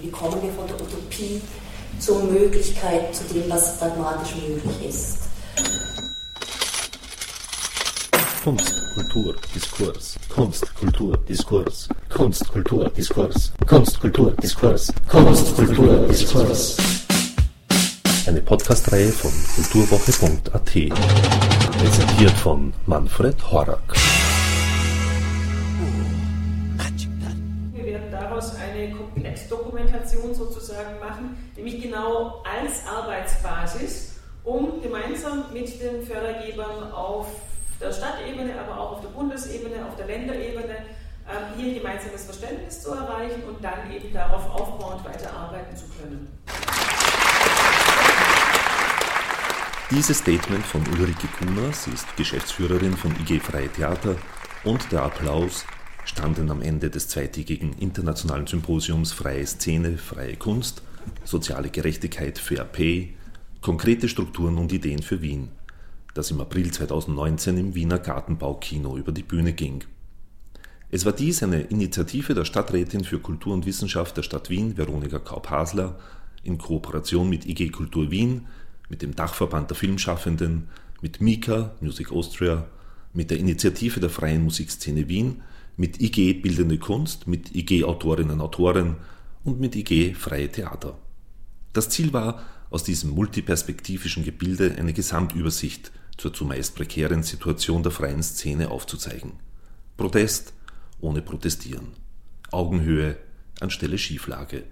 Wie kommen wir von der Utopie zur Möglichkeit, zu dem, was pragmatisch möglich ist? Kunst, Kultur, Diskurs. Kunst, Kultur, Diskurs. Kunst, Kultur, Diskurs. Kunst, Kultur, Diskurs. Kunst, Kultur, Diskurs. Eine Podcastreihe von kulturwoche.at. Präsentiert von Manfred Horak. Nämlich genau als Arbeitsbasis, um gemeinsam mit den Fördergebern auf der Stadtebene, aber auch auf der Bundesebene, auf der Länderebene ähm, hier ein gemeinsames Verständnis zu erreichen und dann eben darauf aufbauend weiterarbeiten zu können. Dieses Statement von Ulrike Kuhner, sie ist Geschäftsführerin von IG Freie Theater, und der Applaus standen am Ende des zweitägigen internationalen Symposiums Freie Szene, Freie Kunst, Soziale Gerechtigkeit, Fair Pay, konkrete Strukturen und Ideen für Wien, das im April 2019 im Wiener Gartenbaukino über die Bühne ging. Es war dies eine Initiative der Stadträtin für Kultur und Wissenschaft der Stadt Wien, Veronika Kaup-Hasler, in Kooperation mit IG Kultur Wien, mit dem Dachverband der Filmschaffenden, mit Mika, Music Austria, mit der Initiative der Freien Musikszene Wien mit IG Bildende Kunst, mit IG Autorinnen und Autoren und mit IG Freie Theater. Das Ziel war, aus diesem multiperspektivischen Gebilde eine Gesamtübersicht zur zumeist prekären Situation der freien Szene aufzuzeigen. Protest ohne Protestieren. Augenhöhe anstelle Schieflage.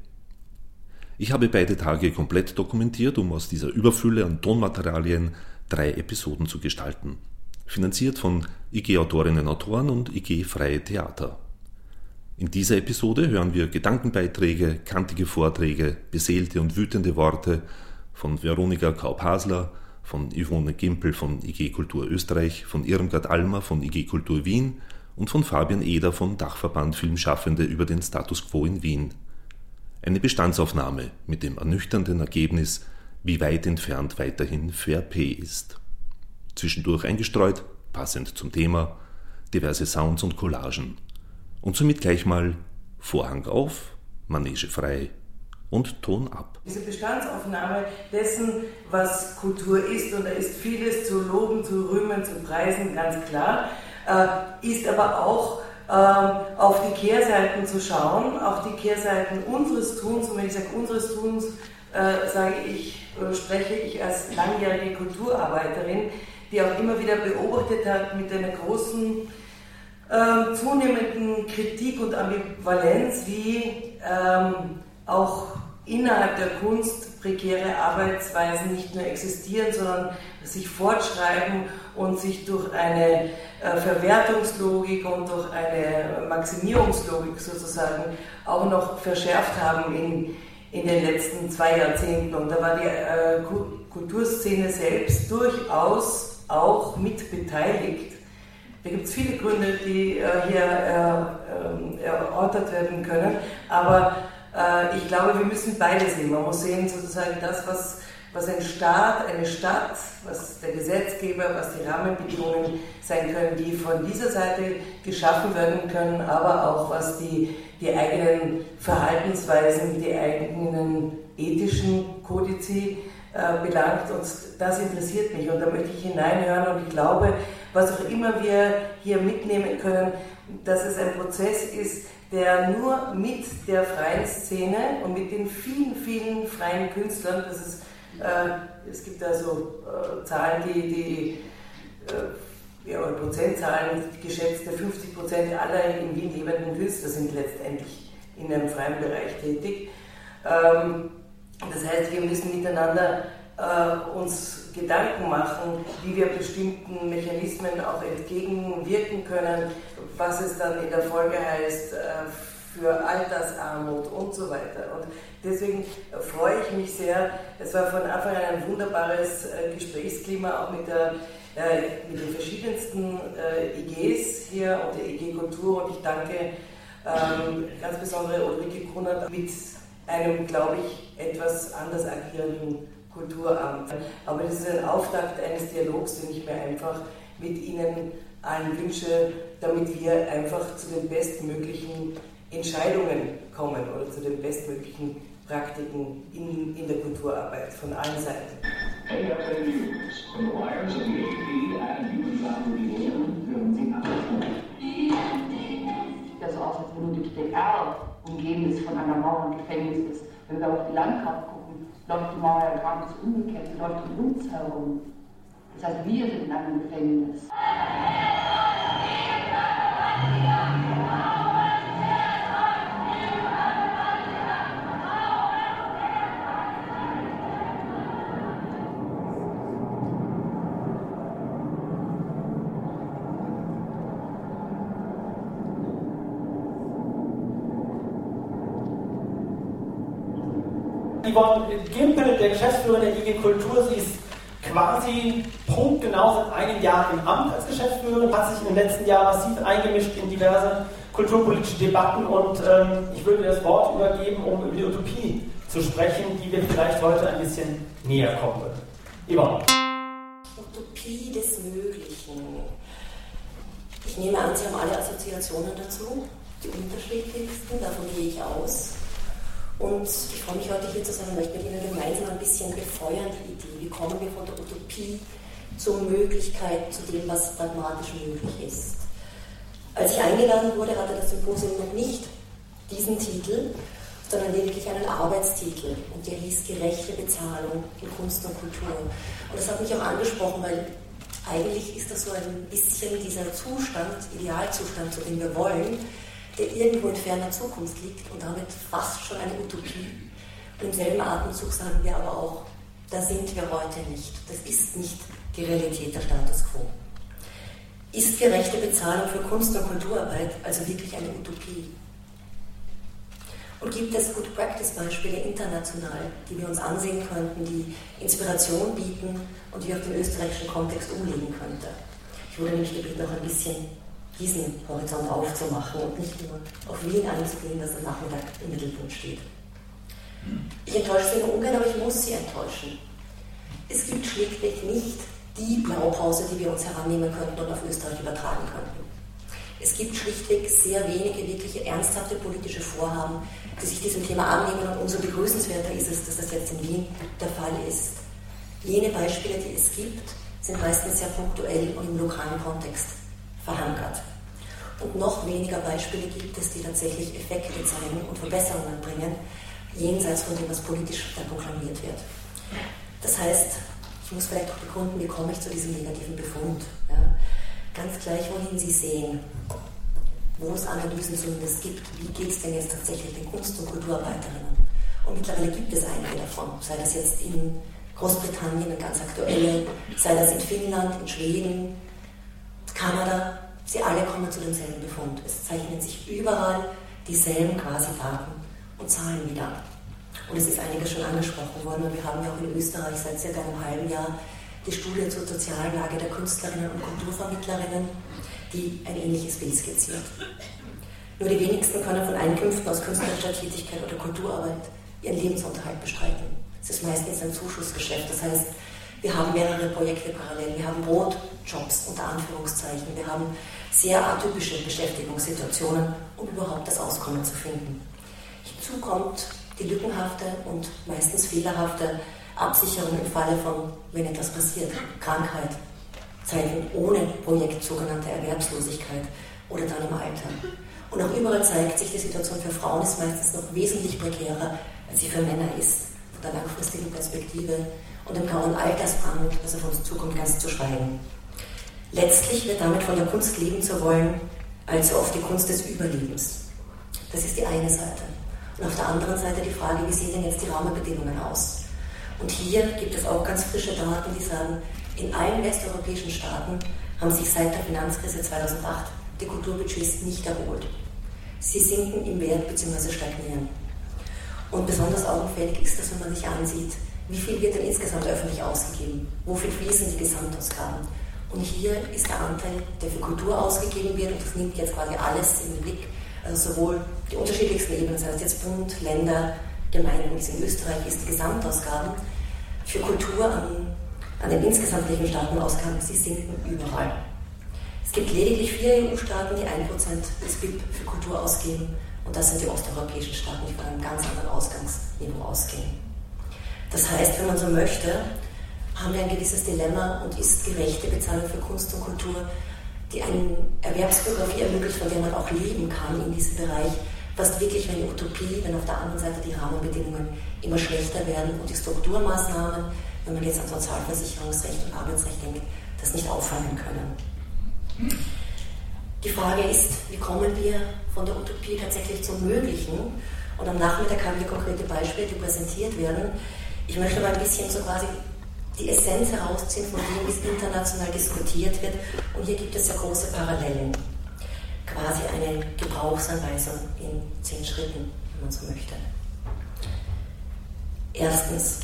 Ich habe beide Tage komplett dokumentiert, um aus dieser Überfülle an Tonmaterialien drei Episoden zu gestalten finanziert von IG Autorinnen und Autoren und IG Freie Theater. In dieser Episode hören wir Gedankenbeiträge, kantige Vorträge, beseelte und wütende Worte von Veronika Kaup-Hasler, von Yvonne Gimpel von IG Kultur Österreich, von Irmgard Almer von IG Kultur Wien und von Fabian Eder vom Dachverband Filmschaffende über den Status quo in Wien. Eine Bestandsaufnahme mit dem ernüchternden Ergebnis, wie weit entfernt weiterhin Fair Pay ist zwischendurch eingestreut, passend zum Thema, diverse Sounds und Collagen. Und somit gleich mal Vorhang auf, Manege frei und Ton ab. Diese Bestandsaufnahme dessen, was Kultur ist, und da ist vieles zu loben, zu rühmen, zu preisen, ganz klar, äh, ist aber auch äh, auf die Kehrseiten zu schauen, auch die Kehrseiten unseres Tuns, und wenn ich sage unseres Tuns, äh, sage ich, spreche ich als langjährige Kulturarbeiterin, die auch immer wieder beobachtet hat mit einer großen äh, zunehmenden Kritik und Ambivalenz, wie ähm, auch innerhalb der Kunst prekäre Arbeitsweisen nicht nur existieren, sondern sich fortschreiben und sich durch eine äh, Verwertungslogik und durch eine Maximierungslogik sozusagen auch noch verschärft haben in, in den letzten zwei Jahrzehnten. Und da war die äh, Kulturszene selbst durchaus auch mit beteiligt. Da gibt es viele Gründe, die äh, hier äh, erörtert werden können, aber äh, ich glaube, wir müssen beide sehen. Man muss sehen sozusagen das, was, was ein Staat, eine Stadt, was der Gesetzgeber, was die Rahmenbedingungen sein können, die von dieser Seite geschaffen werden können, aber auch was die, die eigenen Verhaltensweisen, die eigenen ethischen Kodizi äh, belangt. Und das interessiert mich. Und da möchte ich hineinhören. Und ich glaube, was auch immer wir hier mitnehmen können, dass es ein Prozess ist, der nur mit der freien Szene und mit den vielen, vielen freien Künstlern, das ist, äh, es gibt da so äh, Zahlen, die, die äh, ja, Prozentzahlen geschätzte 50 Prozent aller in Wien lebenden Künstler sind letztendlich in einem freien Bereich tätig. Ähm, das heißt, wir müssen miteinander äh, uns Gedanken machen, wie wir bestimmten Mechanismen auch entgegenwirken können, was es dann in der Folge heißt äh, für Altersarmut und so weiter. Und deswegen freue ich mich sehr. Es war von Anfang an ein wunderbares äh, Gesprächsklima, auch mit, der, äh, mit den verschiedensten äh, IGs hier und der IG Kultur. Und ich danke ähm, ganz besonders Ulrike Kunert mit einem, glaube ich, etwas anders agierenden Kulturamt. Aber das ist ein Auftakt eines Dialogs, den ich mir einfach mit Ihnen allen wünsche, damit wir einfach zu den bestmöglichen Entscheidungen kommen oder zu den bestmöglichen Praktiken in, in der Kulturarbeit von allen Seiten. AFA News, from the wires of the AP and Human Faculty Ja, so aus, als wenn Ludwig DDR umgeben ist von einer Mauer und Gefängnis ist. Wenn wir auf die Landschaft gucken, läuft nicht so umgekehrt, läuft um uns herum. Das heißt, wir sind in einem Gefängnis. Yvonne Gimpel, der Geschäftsführer der IG Kultur, sie ist quasi punktgenau seit einem Jahr im Amt als Geschäftsführerin, hat sich in den letzten Jahren massiv eingemischt in diverse kulturpolitische Debatten und ähm, ich würde das Wort übergeben, um über die Utopie zu sprechen, die wir vielleicht heute ein bisschen näher kommen würden. Yvonne. Utopie des Möglichen. Ich nehme an, Sie haben alle Assoziationen dazu, die unterschiedlichsten, davon gehe ich aus. Und ich freue mich heute hier zu sein und möchte mit Ihnen gemeinsam ein bisschen befeuern die Idee, wie kommen wir von der Utopie zur Möglichkeit, zu dem, was pragmatisch möglich ist. Als ich eingeladen wurde, hatte das Symposium noch nicht diesen Titel, sondern lediglich einen Arbeitstitel und der hieß Gerechte Bezahlung in Kunst und Kultur. Und das hat mich auch angesprochen, weil eigentlich ist das so ein bisschen dieser Zustand, Idealzustand, zu dem wir wollen, der irgendwo in ferner Zukunft liegt und damit fast schon eine Utopie. Im selben Atemzug sagen wir aber auch, da sind wir heute nicht. Das ist nicht die Realität der Status quo. Ist gerechte Bezahlung für Kunst- und Kulturarbeit also wirklich eine Utopie? Und gibt es Good Practice-Beispiele international, die wir uns ansehen könnten, die Inspiration bieten und die auf den österreichischen Kontext umlegen könnte? Ich wurde nämlich gebeten, noch ein bisschen diesen Horizont aufzumachen und nicht nur auf Wien einzugehen, das am Nachmittag im Mittelpunkt steht. Ich enttäusche Sie ungern, aber ich muss Sie enttäuschen. Es gibt schlichtweg nicht die Blaupause, die wir uns herannehmen könnten und auf Österreich übertragen könnten. Es gibt schlichtweg sehr wenige wirkliche ernsthafte politische Vorhaben, die sich diesem Thema annehmen und umso begrüßenswerter ist es, dass das jetzt in Wien der Fall ist. Jene Beispiele, die es gibt, sind meistens sehr punktuell und im lokalen Kontext verankert. Und noch weniger Beispiele gibt es, die tatsächlich Effekte zeigen und Verbesserungen bringen, jenseits von dem, was politisch proklamiert wird. Das heißt, ich muss vielleicht auch begründen, wie komme ich zu diesem negativen Befund. Ja? Ganz gleich, wohin Sie sehen, wo es Analysen zumindest gibt, wie geht es denn jetzt tatsächlich den Kunst- und Kulturarbeiterinnen. Und mittlerweile gibt es einige davon, sei das jetzt in Großbritannien, ganz aktuelle, sei das in Finnland, in Schweden, Kanada, sie alle kommen zu demselben Befund. Es zeichnen sich überall dieselben quasi Daten und Zahlen wieder. Und es ist einiges schon angesprochen worden und wir haben ja auch in Österreich seit circa einem halben Jahr die Studie zur sozialen Lage der Künstlerinnen und Kulturvermittlerinnen, die ein ähnliches Bild skizziert. Nur die wenigsten können von Einkünften aus künstlerischer Tätigkeit oder Kulturarbeit ihren Lebensunterhalt bestreiten. Es ist meistens ein Zuschussgeschäft, das heißt, wir haben mehrere Projekte parallel. Wir haben Brotjobs unter Anführungszeichen. Wir haben sehr atypische Beschäftigungssituationen, um überhaupt das Auskommen zu finden. Hinzu kommt die lückenhafte und meistens fehlerhafte Absicherung im Falle von, wenn etwas passiert, Krankheit, Zeiten ohne Projekt, sogenannte Erwerbslosigkeit oder dann im Alter. Und auch überall zeigt sich, die Situation für Frauen ist meistens noch wesentlich prekärer, als sie für Männer ist. Von der langfristigen Perspektive und dem grauen Altersbrand, das auf uns zukommt, ganz zu schweigen. Letztlich wird damit von der Kunst leben zu wollen, also oft die Kunst des Überlebens. Das ist die eine Seite. Und auf der anderen Seite die Frage, wie sehen denn jetzt die Rahmenbedingungen aus? Und hier gibt es auch ganz frische Daten, die sagen, in allen westeuropäischen Staaten haben sich seit der Finanzkrise 2008 die Kulturbudgets nicht erholt. Sie sinken im Wert bzw. stagnieren. Und besonders augenfällig ist das, wenn man sich ansieht, wie viel wird denn insgesamt öffentlich ausgegeben? Wofür fließen die Gesamtausgaben? Und hier ist der Anteil, der für Kultur ausgegeben wird, und das nimmt jetzt quasi alles in den Blick, also sowohl die unterschiedlichsten Ebenen, das heißt jetzt Bund, Länder, Gemeinden, wie es in Österreich ist, die Gesamtausgaben für Kultur an, an den insgesamtlichen Staatenausgaben, sie sinken überall. Es gibt lediglich vier EU-Staaten, die 1% des BIP für Kultur ausgeben Und das sind die osteuropäischen Staaten, die von einem ganz anderen Ausgangsniveau ausgehen. Das heißt, wenn man so möchte, haben wir ein gewisses Dilemma und ist gerechte Bezahlung für Kunst und Kultur, die eine Erwerbsbiografie ermöglicht, von der man auch leben kann in diesem Bereich, fast wirklich eine Utopie, wenn auf der anderen Seite die Rahmenbedingungen immer schlechter werden und die Strukturmaßnahmen, wenn man jetzt an Sozialversicherungsrecht und Arbeitsrecht denkt, das nicht auffangen können. Die Frage ist, wie kommen wir von der Utopie tatsächlich zum Möglichen? Und am Nachmittag haben wir konkrete Beispiele, die präsentiert werden. Ich möchte mal ein bisschen so quasi die Essenz herausziehen von dem, es international diskutiert wird. Und hier gibt es ja große Parallelen. Quasi eine Gebrauchsanweisung in zehn Schritten, wenn man so möchte. Erstens,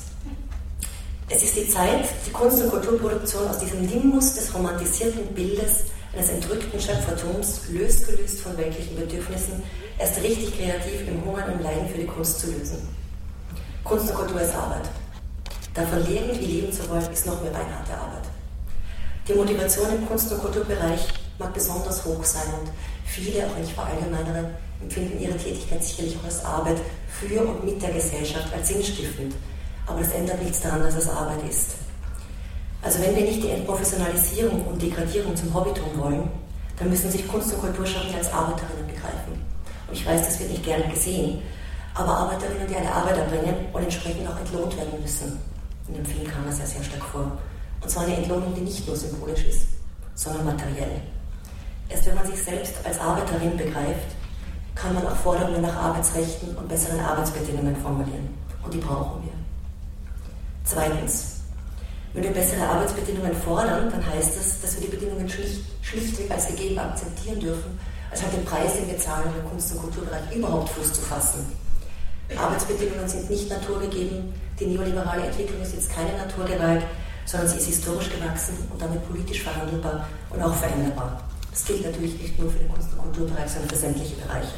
es ist die Zeit, die Kunst- und Kulturproduktion aus diesem Nimbus des romantisierten Bildes eines entrückten Schöpfertums, losgelöst von weltlichen Bedürfnissen, erst richtig kreativ im Hunger und im Leiden für die Kunst zu lösen. Kunst und Kultur ist Arbeit. Davon leben wie leben zu wollen, ist noch mehr beinharte Arbeit. Die Motivation im Kunst- und Kulturbereich mag besonders hoch sein und viele, auch wenn ich verallgemeinere, empfinden ihre Tätigkeit sicherlich auch als Arbeit für und mit der Gesellschaft, als sinnstiftend. Aber das ändert nichts daran, dass es Arbeit ist. Also wenn wir nicht die Entprofessionalisierung und Degradierung zum Hobby tun wollen, dann müssen sich Kunst- und Kulturschaffende als Arbeiterinnen begreifen. Und ich weiß, das wird nicht gerne gesehen, aber Arbeiterinnen, die eine Arbeit erbringen und entsprechend auch entlohnt werden müssen. In dem Film kam das ja sehr stark vor. Und zwar eine Entlohnung, die nicht nur symbolisch ist, sondern materiell. Erst wenn man sich selbst als Arbeiterin begreift, kann man auch Forderungen nach Arbeitsrechten und besseren Arbeitsbedingungen formulieren. Und die brauchen wir. Zweitens, wenn wir bessere Arbeitsbedingungen fordern, dann heißt das, dass wir die Bedingungen schlicht, schlichtweg als gegeben akzeptieren dürfen, als halt den Preis, den wir zahlen, im Kunst- und Kulturbereich überhaupt Fuß zu fassen. Arbeitsbedingungen sind nicht naturgegeben, die neoliberale Entwicklung ist jetzt keine Naturgewalt, sondern sie ist historisch gewachsen und damit politisch verhandelbar und auch veränderbar. Das gilt natürlich nicht nur für den Kunst- und Kulturbereich, sondern für sämtliche Bereiche.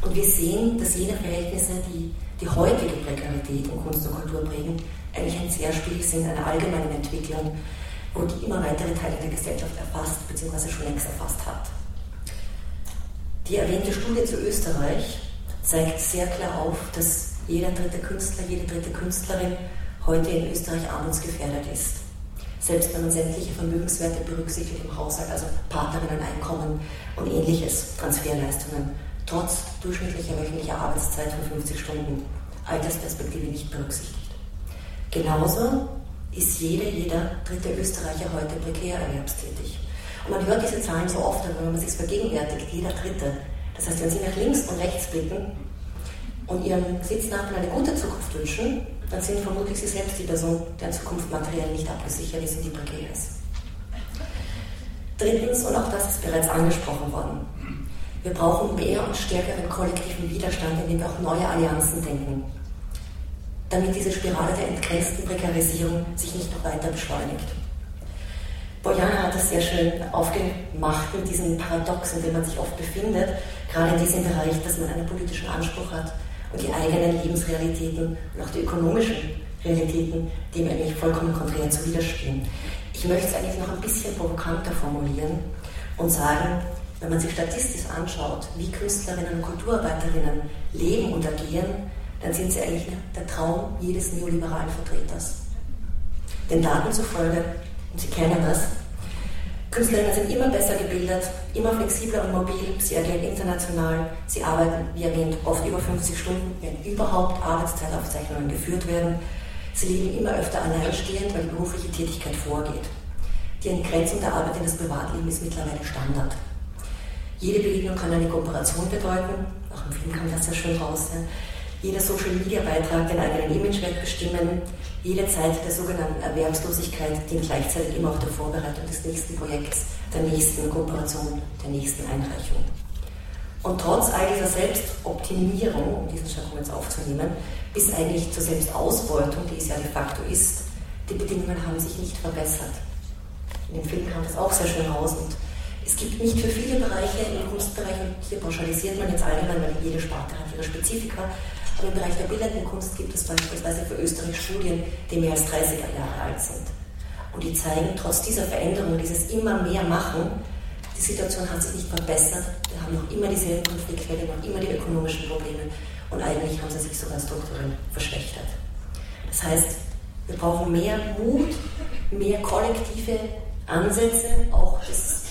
Und wir sehen, dass jene Verhältnisse, die die heutige Prekarität in Kunst und Kultur prägen, eigentlich ein Zerspiel sind einer allgemeinen Entwicklung, wo die immer weitere Teile der Gesellschaft erfasst bzw. schon längst erfasst hat. Die erwähnte Studie zu Österreich zeigt sehr klar auf, dass jeder dritte Künstler, jede dritte Künstlerin heute in Österreich armutsgefährdet ist. Selbst wenn man sämtliche Vermögenswerte berücksichtigt im Haushalt, also Partnerinnen-Einkommen und ähnliches, Transferleistungen, trotz durchschnittlicher wöchentlicher Arbeitszeit von 50 Stunden, Altersperspektive nicht berücksichtigt. Genauso ist jede, jeder dritte Österreicher heute prekär erwerbstätig. Und man hört diese Zahlen so oft, wenn man sich vergegenwärtigt, jeder dritte. Das heißt, wenn Sie nach links und rechts blicken und Ihrem Sitznachbarn eine gute Zukunft wünschen, dann sind vermutlich Sie selbst die Person, deren Zukunft materiell nicht abgesichert ist und die prekär ist. Drittens, und auch das ist bereits angesprochen worden, wir brauchen mehr und stärkeren kollektiven Widerstand, indem wir auch neue Allianzen denken, damit diese Spirale der entgrenzten Prekarisierung sich nicht noch weiter beschleunigt. Bojana hat das sehr schön aufgemacht mit diesem Paradox, in dem man sich oft befindet, gerade in diesem Bereich, dass man einen politischen Anspruch hat und die eigenen Lebensrealitäten und auch die ökonomischen Realitäten dem eigentlich vollkommen konträr zu widerstehen. Ich möchte es eigentlich noch ein bisschen provokanter formulieren und sagen, wenn man sich statistisch anschaut, wie Künstlerinnen und Kulturarbeiterinnen leben und agieren, dann sind sie eigentlich der Traum jedes neoliberalen Vertreters. Den Daten zufolge, und Sie kennen das, Künstlerinnen sind immer besser gebildet, immer flexibler und mobil, sie agieren international, sie arbeiten, wie erwähnt, oft über 50 Stunden, wenn überhaupt Arbeitszeitaufzeichnungen geführt werden. Sie leben immer öfter alleinstehend, weil die berufliche Tätigkeit vorgeht. Die Entgrenzung der Arbeit in das Privatleben ist mittlerweile Standard. Jede Begegnung kann eine Kooperation bedeuten, auch im Film kam das ja schön raus. Ja. Jeder Social-Media-Beitrag den eigenen Imagewert bestimmen, jede Zeit der sogenannten Erwerbslosigkeit dient gleichzeitig immer auch der Vorbereitung des nächsten Projekts, der nächsten Kooperation, der nächsten Einreichung. Und trotz all dieser Selbstoptimierung, um diesen Jargon jetzt aufzunehmen, bis eigentlich zur Selbstausbeutung, die es ja de facto ist, die Bedingungen haben sich nicht verbessert. In dem Film kam das auch sehr schön raus und es gibt nicht für viele Bereiche im Kunstbereich, und hier pauschalisiert man jetzt allgemein, weil jede Sparte hat ihre Spezifika, aber im Bereich der bildenden Kunst gibt es beispielsweise für Österreich Studien, die mehr als 30er Jahre alt sind. Und die zeigen, trotz dieser Veränderung, dieses immer mehr Machen, Die Situation hat sich nicht verbessert. Wir haben noch immer dieselben Konfliktfälle, noch immer die ökonomischen Probleme und eigentlich haben sie sich sogar strukturell verschlechtert. Das heißt, wir brauchen mehr Mut, mehr kollektive Ansätze, auch des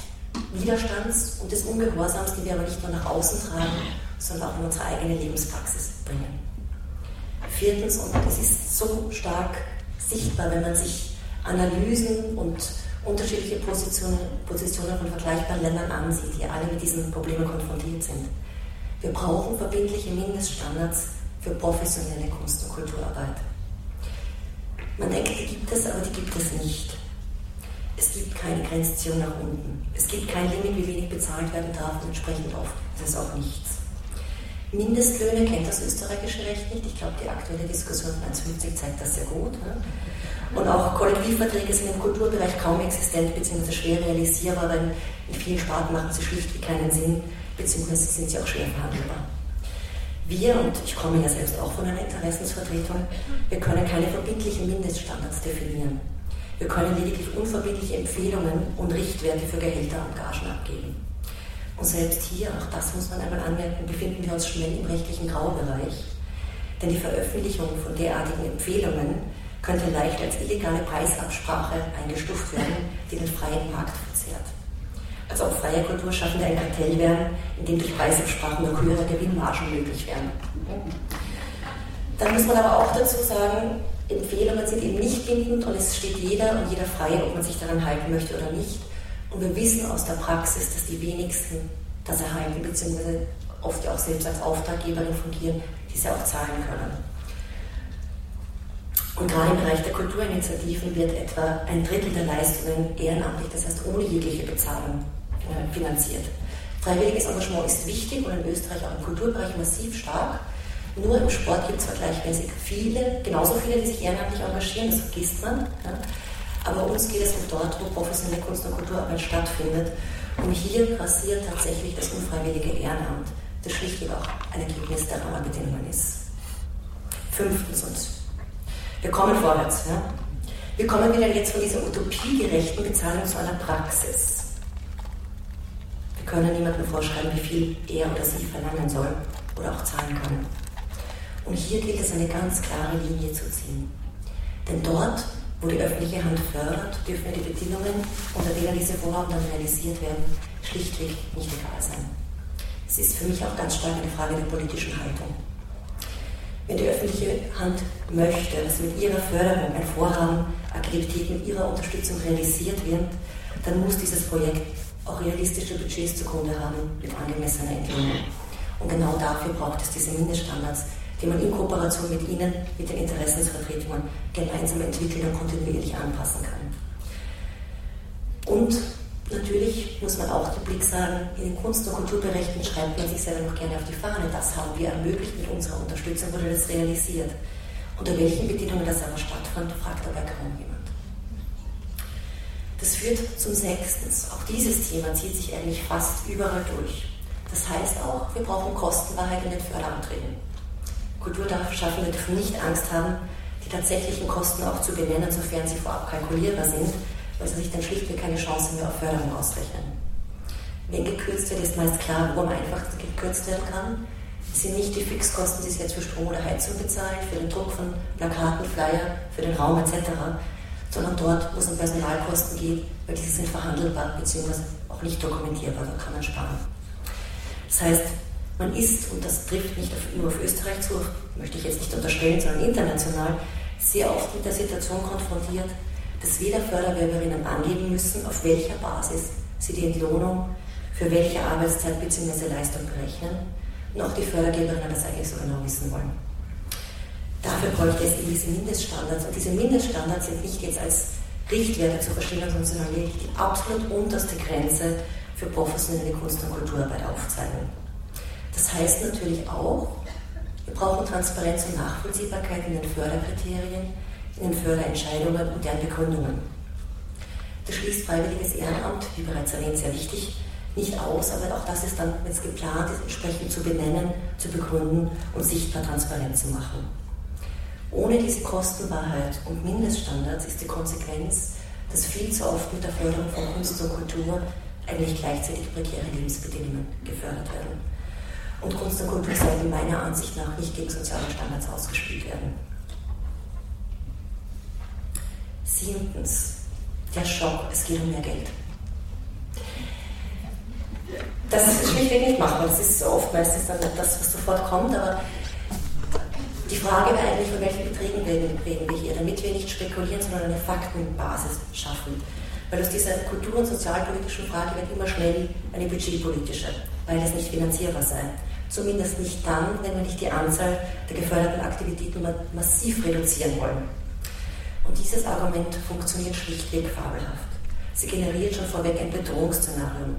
Widerstands und des Ungehorsams, die wir aber nicht nur nach außen tragen, sondern auch in unsere eigene Lebenspraxis bringen. Viertens, und es ist so stark sichtbar, wenn man sich Analysen und unterschiedliche Positionen, Positionen von vergleichbaren Ländern ansieht, die alle mit diesen Problemen konfrontiert sind. Wir brauchen verbindliche Mindeststandards für professionelle Kunst- und Kulturarbeit. Man denkt, die gibt es, aber die gibt es nicht. Es gibt keine Grenzziehung nach unten. Es gibt kein Limit, wie wenig bezahlt werden darf und entsprechend oft ist es auch nichts. Mindestlöhne kennt das österreichische Recht nicht. Ich glaube, die aktuelle Diskussion von 1,50 zeigt das sehr gut. Ne? Und auch Kollektivverträge sind im Kulturbereich kaum existent bzw. schwer realisierbar, weil in vielen Staaten machen sie schlichtweg keinen Sinn, bzw. sind sie auch schwer verhandelbar. Wir, und ich komme ja selbst auch von einer Interessensvertretung, wir können keine verbindlichen Mindeststandards definieren. Wir können lediglich unverbindliche Empfehlungen und Richtwerte für Gehälter und Gagen abgeben. Und selbst hier, auch das muss man einmal anmerken, befinden wir uns schnell im rechtlichen Graubereich. Denn die Veröffentlichung von derartigen Empfehlungen könnte leicht als illegale Preisabsprache eingestuft werden, die den freien Markt verzehrt. Als ob freie Kulturschaffende ein Kartell wären, in dem durch Preisabsprachen noch höhere Gewinnmargen möglich wären. Dann muss man aber auch dazu sagen, Empfehlungen sind eben nicht bindend und es steht jeder und jeder frei, ob man sich daran halten möchte oder nicht. Und wir wissen aus der Praxis, dass die wenigsten das erhalten, beziehungsweise oft ja auch selbst als Auftraggeberin fungieren, die sie auch zahlen können. Und gerade im Bereich der Kulturinitiativen wird etwa ein Drittel der Leistungen ehrenamtlich, das heißt ohne jegliche Bezahlung, äh, finanziert. Freiwilliges Engagement ist wichtig und in Österreich auch im Kulturbereich massiv stark. Nur im Sport gibt es vergleichsweise viele, genauso viele, die sich ehrenamtlich engagieren, das vergisst man. Ja. Aber uns geht es um dort, wo professionelle Kunst- und Kulturarbeit stattfindet. Und hier passiert tatsächlich das unfreiwillige Ehrenamt, das schlichtweg auch ein Ergebnis der Rahmenbedingungen ist. Fünftens, und wir kommen vorwärts. Ja? Wir kommen wieder jetzt von dieser utopiegerechten Bezahlung zu einer Praxis. Wir können niemandem vorschreiben, wie viel er oder sie verlangen soll oder auch zahlen können. Und hier gilt es, eine ganz klare Linie zu ziehen. Denn dort, wo die öffentliche Hand fördert, dürfen die Bedingungen, unter denen diese Vorhaben dann realisiert werden, schlichtweg nicht egal sein. Es ist für mich auch ganz stark eine Frage der politischen Haltung. Wenn die öffentliche Hand möchte, dass mit ihrer Förderung ein Vorhaben, Aktivität mit ihrer Unterstützung realisiert wird, dann muss dieses Projekt auch realistische Budgets zugrunde haben mit angemessener Entlohnung. Und genau dafür braucht es diese Mindeststandards, die man in Kooperation mit Ihnen, mit den Interessensvertretungen gemeinsam entwickeln und kontinuierlich anpassen kann. Und natürlich muss man auch den Blick sagen, in den Kunst- und Kulturbereichen schreibt man sich selber noch gerne auf die Fahne. Das haben wir ermöglicht mit unserer Unterstützung, wurde das realisiert. Unter welchen Bedingungen das aber stattfand, fragt dabei kaum jemand. Das führt zum Sechsten. Auch dieses Thema zieht sich eigentlich fast überall durch. Das heißt auch, wir brauchen Kostenwahrheit in den Förderanträgen. Kulturschaffende dürfen nicht Angst haben, die tatsächlichen Kosten auch zu benennen, sofern sie vorab kalkulierbar sind, weil sie sich dann schlichtweg keine Chance mehr auf Förderung ausrechnen. Wenn gekürzt wird, ist meist klar, wo am einfachsten gekürzt werden kann. Es sind nicht die Fixkosten, die Sie jetzt für Strom oder Heizung bezahlen, für den Druck von Plakaten, Flyer, für den Raum etc., sondern dort, wo es um Personalkosten geht, weil diese sind verhandelbar bzw. auch nicht dokumentierbar, da kann man sparen. Das heißt, man ist, und das trifft nicht nur auf Österreich zu, möchte ich jetzt nicht unterstellen, sondern international, sehr oft mit der Situation konfrontiert, dass weder Förderwerberinnen angeben müssen, auf welcher Basis sie die Entlohnung für welche Arbeitszeit bzw. Leistung berechnen, noch die Fördergeberinnen das eigentlich so genau wissen wollen. Dafür bräuchte es eben diese Mindeststandards. Und diese Mindeststandards sind nicht jetzt als Richtwerte zu verstehen, sondern wirklich die absolut unterste Grenze für professionelle Kunst- und Kulturarbeit aufzeigen. Das heißt natürlich auch, wir brauchen Transparenz und Nachvollziehbarkeit in den Förderkriterien, in den Förderentscheidungen und deren Begründungen. Das schließt freiwilliges Ehrenamt, wie bereits erwähnt, sehr wichtig, nicht aus, aber auch das ist dann, wenn es geplant ist, entsprechend zu benennen, zu begründen und sichtbar transparent zu machen. Ohne diese Kostenwahrheit und Mindeststandards ist die Konsequenz, dass viel zu oft mit der Förderung von Kunst und Kultur eigentlich gleichzeitig prekäre Lebensbedingungen gefördert werden. Und Kunst und Kultur sollten meiner Ansicht nach nicht gegen soziale Standards ausgespielt werden. Siebtens, der Schock, es geht um mehr Geld. Das ist schlichtweg nicht machbar, das ist oft meistens dann das, was sofort kommt, aber die Frage wäre eigentlich, von welchen Beträgen reden, reden wir hier, damit wir nicht spekulieren, sondern eine Faktenbasis schaffen. Weil aus dieser kultur- und sozialpolitischen Frage wird immer schnell eine budgetpolitische, weil das nicht finanzierbar sei. Zumindest nicht dann, wenn wir nicht die Anzahl der geförderten Aktivitäten massiv reduzieren wollen. Und dieses Argument funktioniert schlichtweg fabelhaft. Sie generiert schon vorweg ein Bedrohungsszenario.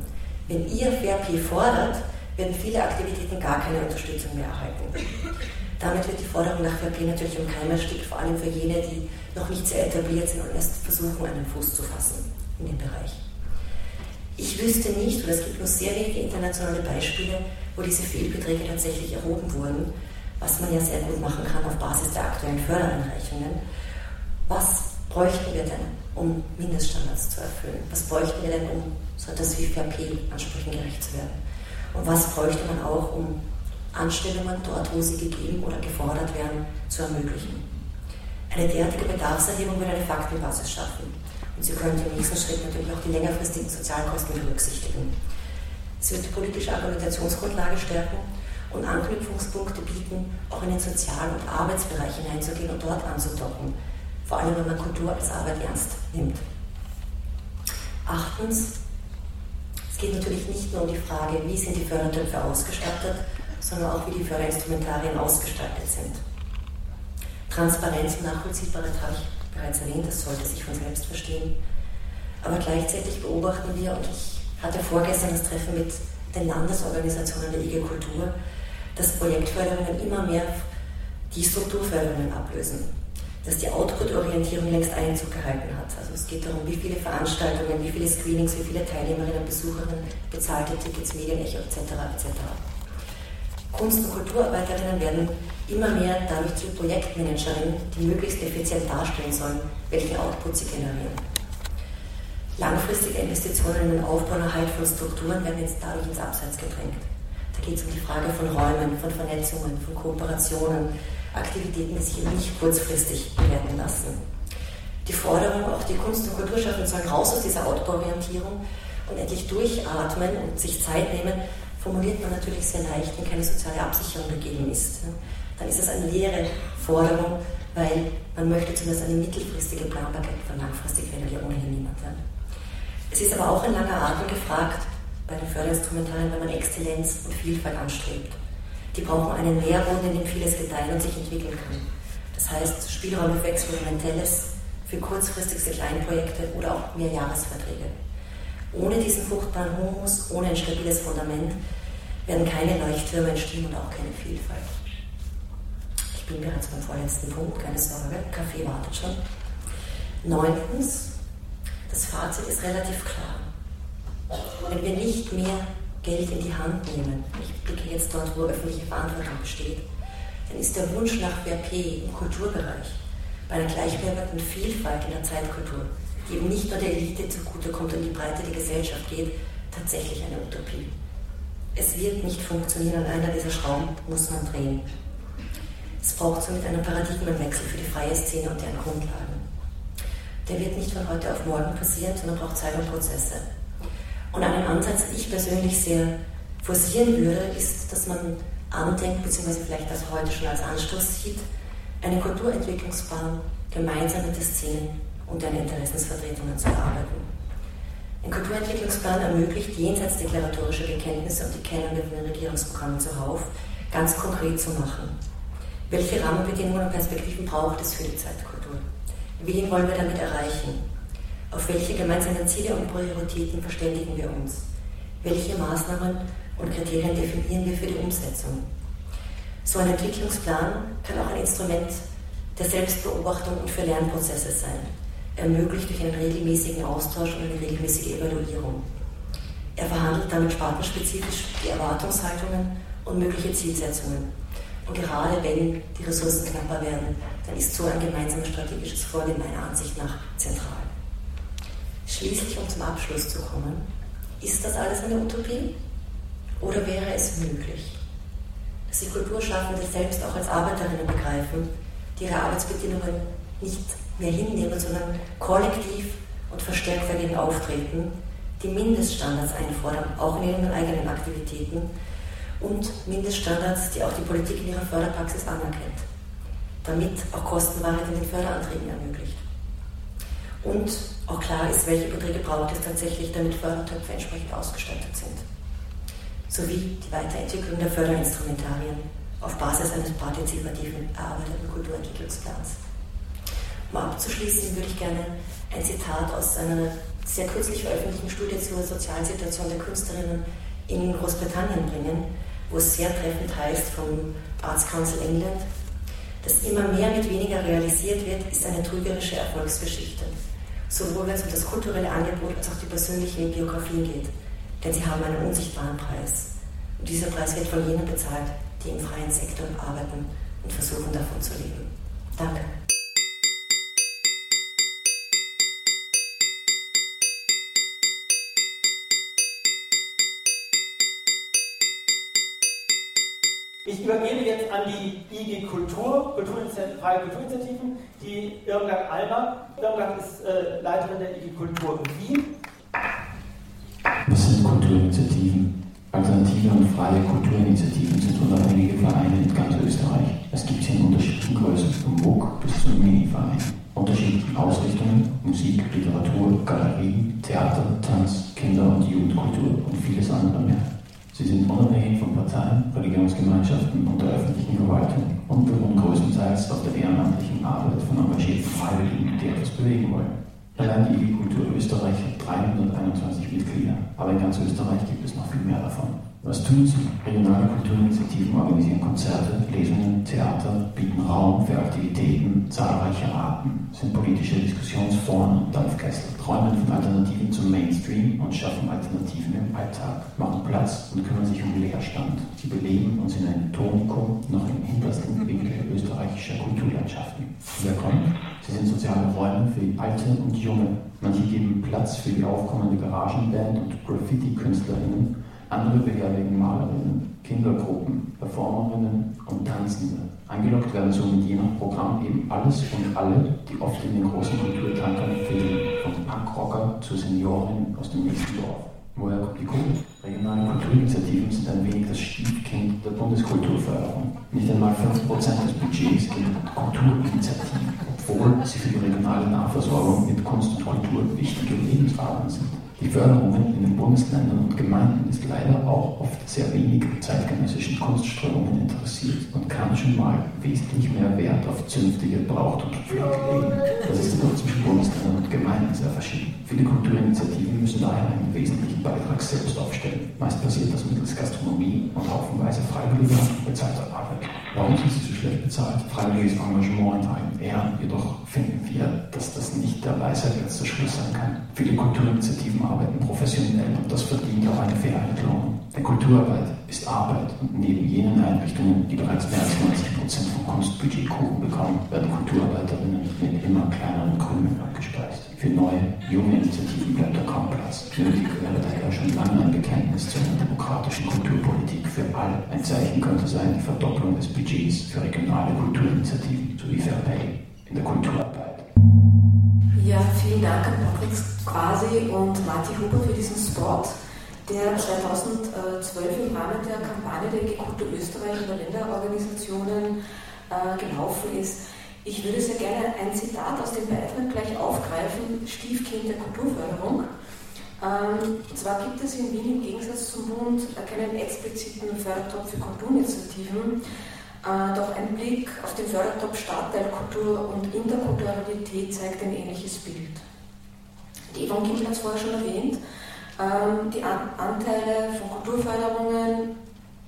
Wenn ihr VRP fordert, werden viele Aktivitäten gar keine Unterstützung mehr erhalten. Damit wird die Forderung nach VRP natürlich im Keim erstickt, vor allem für jene, die noch nicht sehr etabliert sind und erst versuchen, einen Fuß zu fassen in dem Bereich. Ich wüsste nicht, oder es gibt nur sehr wenige internationale Beispiele, wo diese Fehlbeträge tatsächlich erhoben wurden, was man ja sehr gut machen kann auf Basis der aktuellen Fördereinreichungen. Was bräuchten wir denn, um Mindeststandards zu erfüllen? Was bräuchten wir denn, um so etwas wie VRP-Ansprüchen gerecht zu werden? Und was bräuchte man auch, um Anstellungen dort, wo sie gegeben oder gefordert werden, zu ermöglichen? Eine derartige Bedarfserhebung würde eine Faktenbasis schaffen. Und sie könnte im nächsten Schritt natürlich auch die längerfristigen Sozialkosten berücksichtigen. Es wird die politische Argumentationsgrundlage stärken und Anknüpfungspunkte bieten, auch in den Sozial- und Arbeitsbereich hineinzugehen und dort anzudocken, vor allem wenn man Kultur als Arbeit ernst nimmt. Achtens, es geht natürlich nicht nur um die Frage, wie sind die Fördertöpfe ausgestattet, sondern auch wie die Förderinstrumentarien ausgestaltet sind. Transparenz und Nachvollziehbarkeit habe ich bereits erwähnt, das sollte sich von selbst verstehen. Aber gleichzeitig beobachten wir, und ich hatte vorgestern das Treffen mit den Landesorganisationen der IG Kultur, dass Projektförderungen immer mehr die Strukturförderungen ablösen dass die Output-Orientierung längst Einzug gehalten hat. Also es geht darum, wie viele Veranstaltungen, wie viele Screenings, wie viele Teilnehmerinnen, Besucherinnen, bezahlte Tickets, Medienecho etc. etc. Kunst- und Kulturarbeiterinnen werden immer mehr dadurch zu Projektmanagerinnen, die möglichst effizient darstellen sollen, welche Outputs sie generieren. Langfristige Investitionen in den Aufbau und Erhalt von Strukturen werden jetzt dadurch ins Abseits gedrängt. Da geht es um die Frage von Räumen, von Vernetzungen, von Kooperationen, Aktivitäten, die sich nicht kurzfristig bewerten lassen. Die Forderung, auch die Kunst- und Kulturschaffenden sollen raus aus dieser Outdoor-Orientierung und endlich durchatmen und sich Zeit nehmen, formuliert man natürlich sehr leicht, wenn keine soziale Absicherung gegeben ist. Dann ist es eine leere Forderung, weil man möchte zumindest eine mittelfristige Planbarkeit von langfristig wählt ja ohnehin niemand. Es ist aber auch ein langer Atem gefragt bei den Förderinstrumentalien, wenn man Exzellenz und Vielfalt anstrebt. Die brauchen einen Nährboden, in dem vieles gedeihen und sich entwickeln kann. Das heißt, Spielräume für Experimentelles, für kurzfristigste Kleinprojekte oder auch Mehrjahresverträge. Ohne diesen fruchtbaren Humus, ohne ein stabiles Fundament, werden keine Leuchttürme entstehen und auch keine Vielfalt. Ich bin bereits beim vorletzten Punkt, keine Sorge, Kaffee wartet schon. Neuntens, das Fazit ist relativ klar. Wenn wir nicht mehr Geld in die Hand nehmen, ich blicke jetzt dort, wo öffentliche Verantwortung besteht, dann ist der Wunsch nach WRP im Kulturbereich, bei einer gleichberechtigten Vielfalt in der Zeitkultur, die eben nicht nur der Elite zugutekommt und die Breite der Gesellschaft geht, tatsächlich eine Utopie. Es wird nicht funktionieren, an einer dieser Schrauben muss man drehen. Es braucht somit einen Paradigmenwechsel für die freie Szene und deren Grundlagen. Der wird nicht von heute auf morgen passieren, sondern braucht Zeit und Prozesse. Und einen Ansatz, den ich persönlich sehr forcieren würde, ist, dass man andenkt, beziehungsweise vielleicht das heute schon als Anstoß sieht, einen Kulturentwicklungsplan gemeinsam mit den Szenen und deren Interessensvertretungen zu erarbeiten. Ein Kulturentwicklungsplan ermöglicht, jenseits deklaratorischer Bekenntnisse und die Kennung der Regierungsprogramme zuhauf, ganz konkret zu machen. Welche Rahmenbedingungen und Perspektiven braucht es für die Zeitkultur? Wen wollen wir damit erreichen? Auf welche gemeinsamen Ziele und Prioritäten verständigen wir uns? Welche Maßnahmen und Kriterien definieren wir für die Umsetzung? So ein Entwicklungsplan kann auch ein Instrument der Selbstbeobachtung und für Lernprozesse sein, ermöglicht durch einen regelmäßigen Austausch und eine regelmäßige Evaluierung. Er verhandelt damit spartenspezifisch die Erwartungshaltungen und mögliche Zielsetzungen. Und gerade wenn die Ressourcen knapper werden, dann ist so ein gemeinsames strategisches Vorgehen meiner Ansicht nach zentral. Schließlich, um zum Abschluss zu kommen, Ist das alles eine Utopie? Oder wäre es möglich, dass die Kulturschaffende selbst auch als Arbeiterinnen begreifen, die ihre Arbeitsbedingungen nicht mehr hinnehmen, sondern kollektiv und verstärkt dagegen auftreten, die Mindeststandards einfordern, auch in ihren eigenen Aktivitäten und Mindeststandards, die auch die Politik in ihrer Förderpraxis anerkennt, damit auch Kostenwahrheit in den Förderanträgen ermöglicht. Und auch klar ist, welche Beträge braucht es tatsächlich, damit Fördertöpfe entsprechend ausgestattet sind. Sowie die Weiterentwicklung der Förderinstrumentarien auf Basis eines partizipativen erarbeiteten Kulturentwicklungsplans. Um abzuschließen, würde ich gerne ein Zitat aus einer sehr kürzlich veröffentlichten Studie zur sozialen Situation der Künstlerinnen in Großbritannien bringen, wo es sehr treffend heißt vom Arts Council England, dass immer mehr mit weniger realisiert wird, ist eine trügerische Erfolgsgeschichte. Sowohl wenn es um das kulturelle Angebot als auch die persönlichen Biografien geht. Denn sie haben einen unsichtbaren Preis. Und dieser Preis wird von jenen bezahlt, die im freien Sektor arbeiten und versuchen davon zu leben. Danke. Ich übergebe jetzt an die IG Kultur, Freie Kulturinitiativen, die Irmgard Almer. Irmgard ist äh, Leiterin der IG Kultur in Wien. Was sind Kulturinitiativen? Alternative und freie Kulturinitiativen sind unabhängige Vereine in ganz Österreich. Es gibt sie in unterschiedlichen Größen, vom MOOC bis zum Mini-Verein. Unterschiedlichen Ausrichtungen, Musik, Literatur, Galerien, Theater, Tanz, Kinder- und Jugendkultur und vieles andere mehr. Sie sind unabhängig von Parteien, Religionsgemeinschaften und der öffentlichen Verwaltung und beruhen größtenteils auf der ehrenamtlichen Arbeit von engagierten Freiwilligen, die etwas bewegen wollen. Allein die Kultur Österreich hat 321 Mitglieder, aber in ganz Österreich gibt es noch viel mehr davon. Was tun sie? Regionale Kulturinitiativen organisieren Konzerte, Lesungen, Theater, bieten Raum für Aktivitäten zahlreicher Arten, sind politische Diskussionsforen und Dampfkessel, träumen von Alternativen zum Mainstream und schaffen Alternativen im Alltag, machen Platz und kümmern sich um Leerstand. Sie beleben und sind ein Tonikum noch im hintersten Winkel österreichischer Kulturlandschaften. Wer kommt? Sie sind soziale Räume für Alte und Junge. Manche geben Platz für die aufkommende Garagenband und Graffiti-KünstlerInnen andere beherbergen Malerinnen, Kindergruppen, Performerinnen und Tanzende. Angelockt werden somit je nach Programm eben alles und alle, die oft in den großen Kulturtankern fehlen, vom Punkrocker zur Seniorin aus dem nächsten Dorf. Woher kommt die Kohle? Regionale Kulturinitiativen sind ein wenig das Stiefkind der Bundeskulturförderung. Nicht einmal 5% des Budgets gehen Kulturinitiativen, obwohl sie für die regionale Nahversorgung mit Kunst und Kultur wichtige Lebensadern sind. Die Förderungen in den Bundesländern und Gemeinden ist leider auch oft sehr wenig zeitgenössischen Kunstströmungen interessiert und kann schon mal wesentlich mehr Wert auf zünftige Braucht und Pflege legen. Das ist jedoch zwischen Bundesländern und Gemeinden sehr verschieden. Viele Kulturinitiativen müssen daher einen wesentlichen Beitrag selbst aufstellen. Meist passiert das mittels Gastronomie und haufenweise freiwilliger und bezahlter Arbeit. Warum sind sie so schlecht bezahlt? Freiwilliges Engagement in allen Ehren, jedoch finden wir, dass das nicht der Weisheit letzter Schluss sein kann. Viele Kulturinitiativen arbeiten professionell und das verdient auch eine faire Entlohnung. Denn Kulturarbeit ist Arbeit und neben jenen Einrichtungen, die bereits mehr als 90 Prozent vom Kunstbudgetkuchen bekommen, werden Kulturarbeiterinnen mit immer kleineren Krümeln. Für neue, junge Initiativen bleibt da kaum Platz. Nötig wäre daher schon lange ein Bekenntnis zu einer demokratischen Kulturpolitik für alle. Ein Zeichen könnte sein die Verdopplung des Budgets für regionale Kulturinitiativen sowie Fair Pay in der Kulturarbeit. Ja, vielen Dank an Patrick Quasi und Marti Huber für diesen Spot, der 2012 im Rahmen der Kampagne der Kultur Österreich und der Länderorganisationen äh, gelaufen ist. Ich würde sehr gerne ein Zitat aus dem Beitrag gleich aufgreifen, Stiefkind der Kulturförderung. Ähm, zwar gibt es in Wien im Gegensatz zum Bund keinen expliziten Fördertopf für Kulturinitiativen, äh, doch ein Blick auf den Fördertopf Stadtteil Kultur und Interkulturalität zeigt ein ähnliches Bild. Die Gimpel hat es vorher schon erwähnt. Ähm, die An Anteile von Kulturförderungen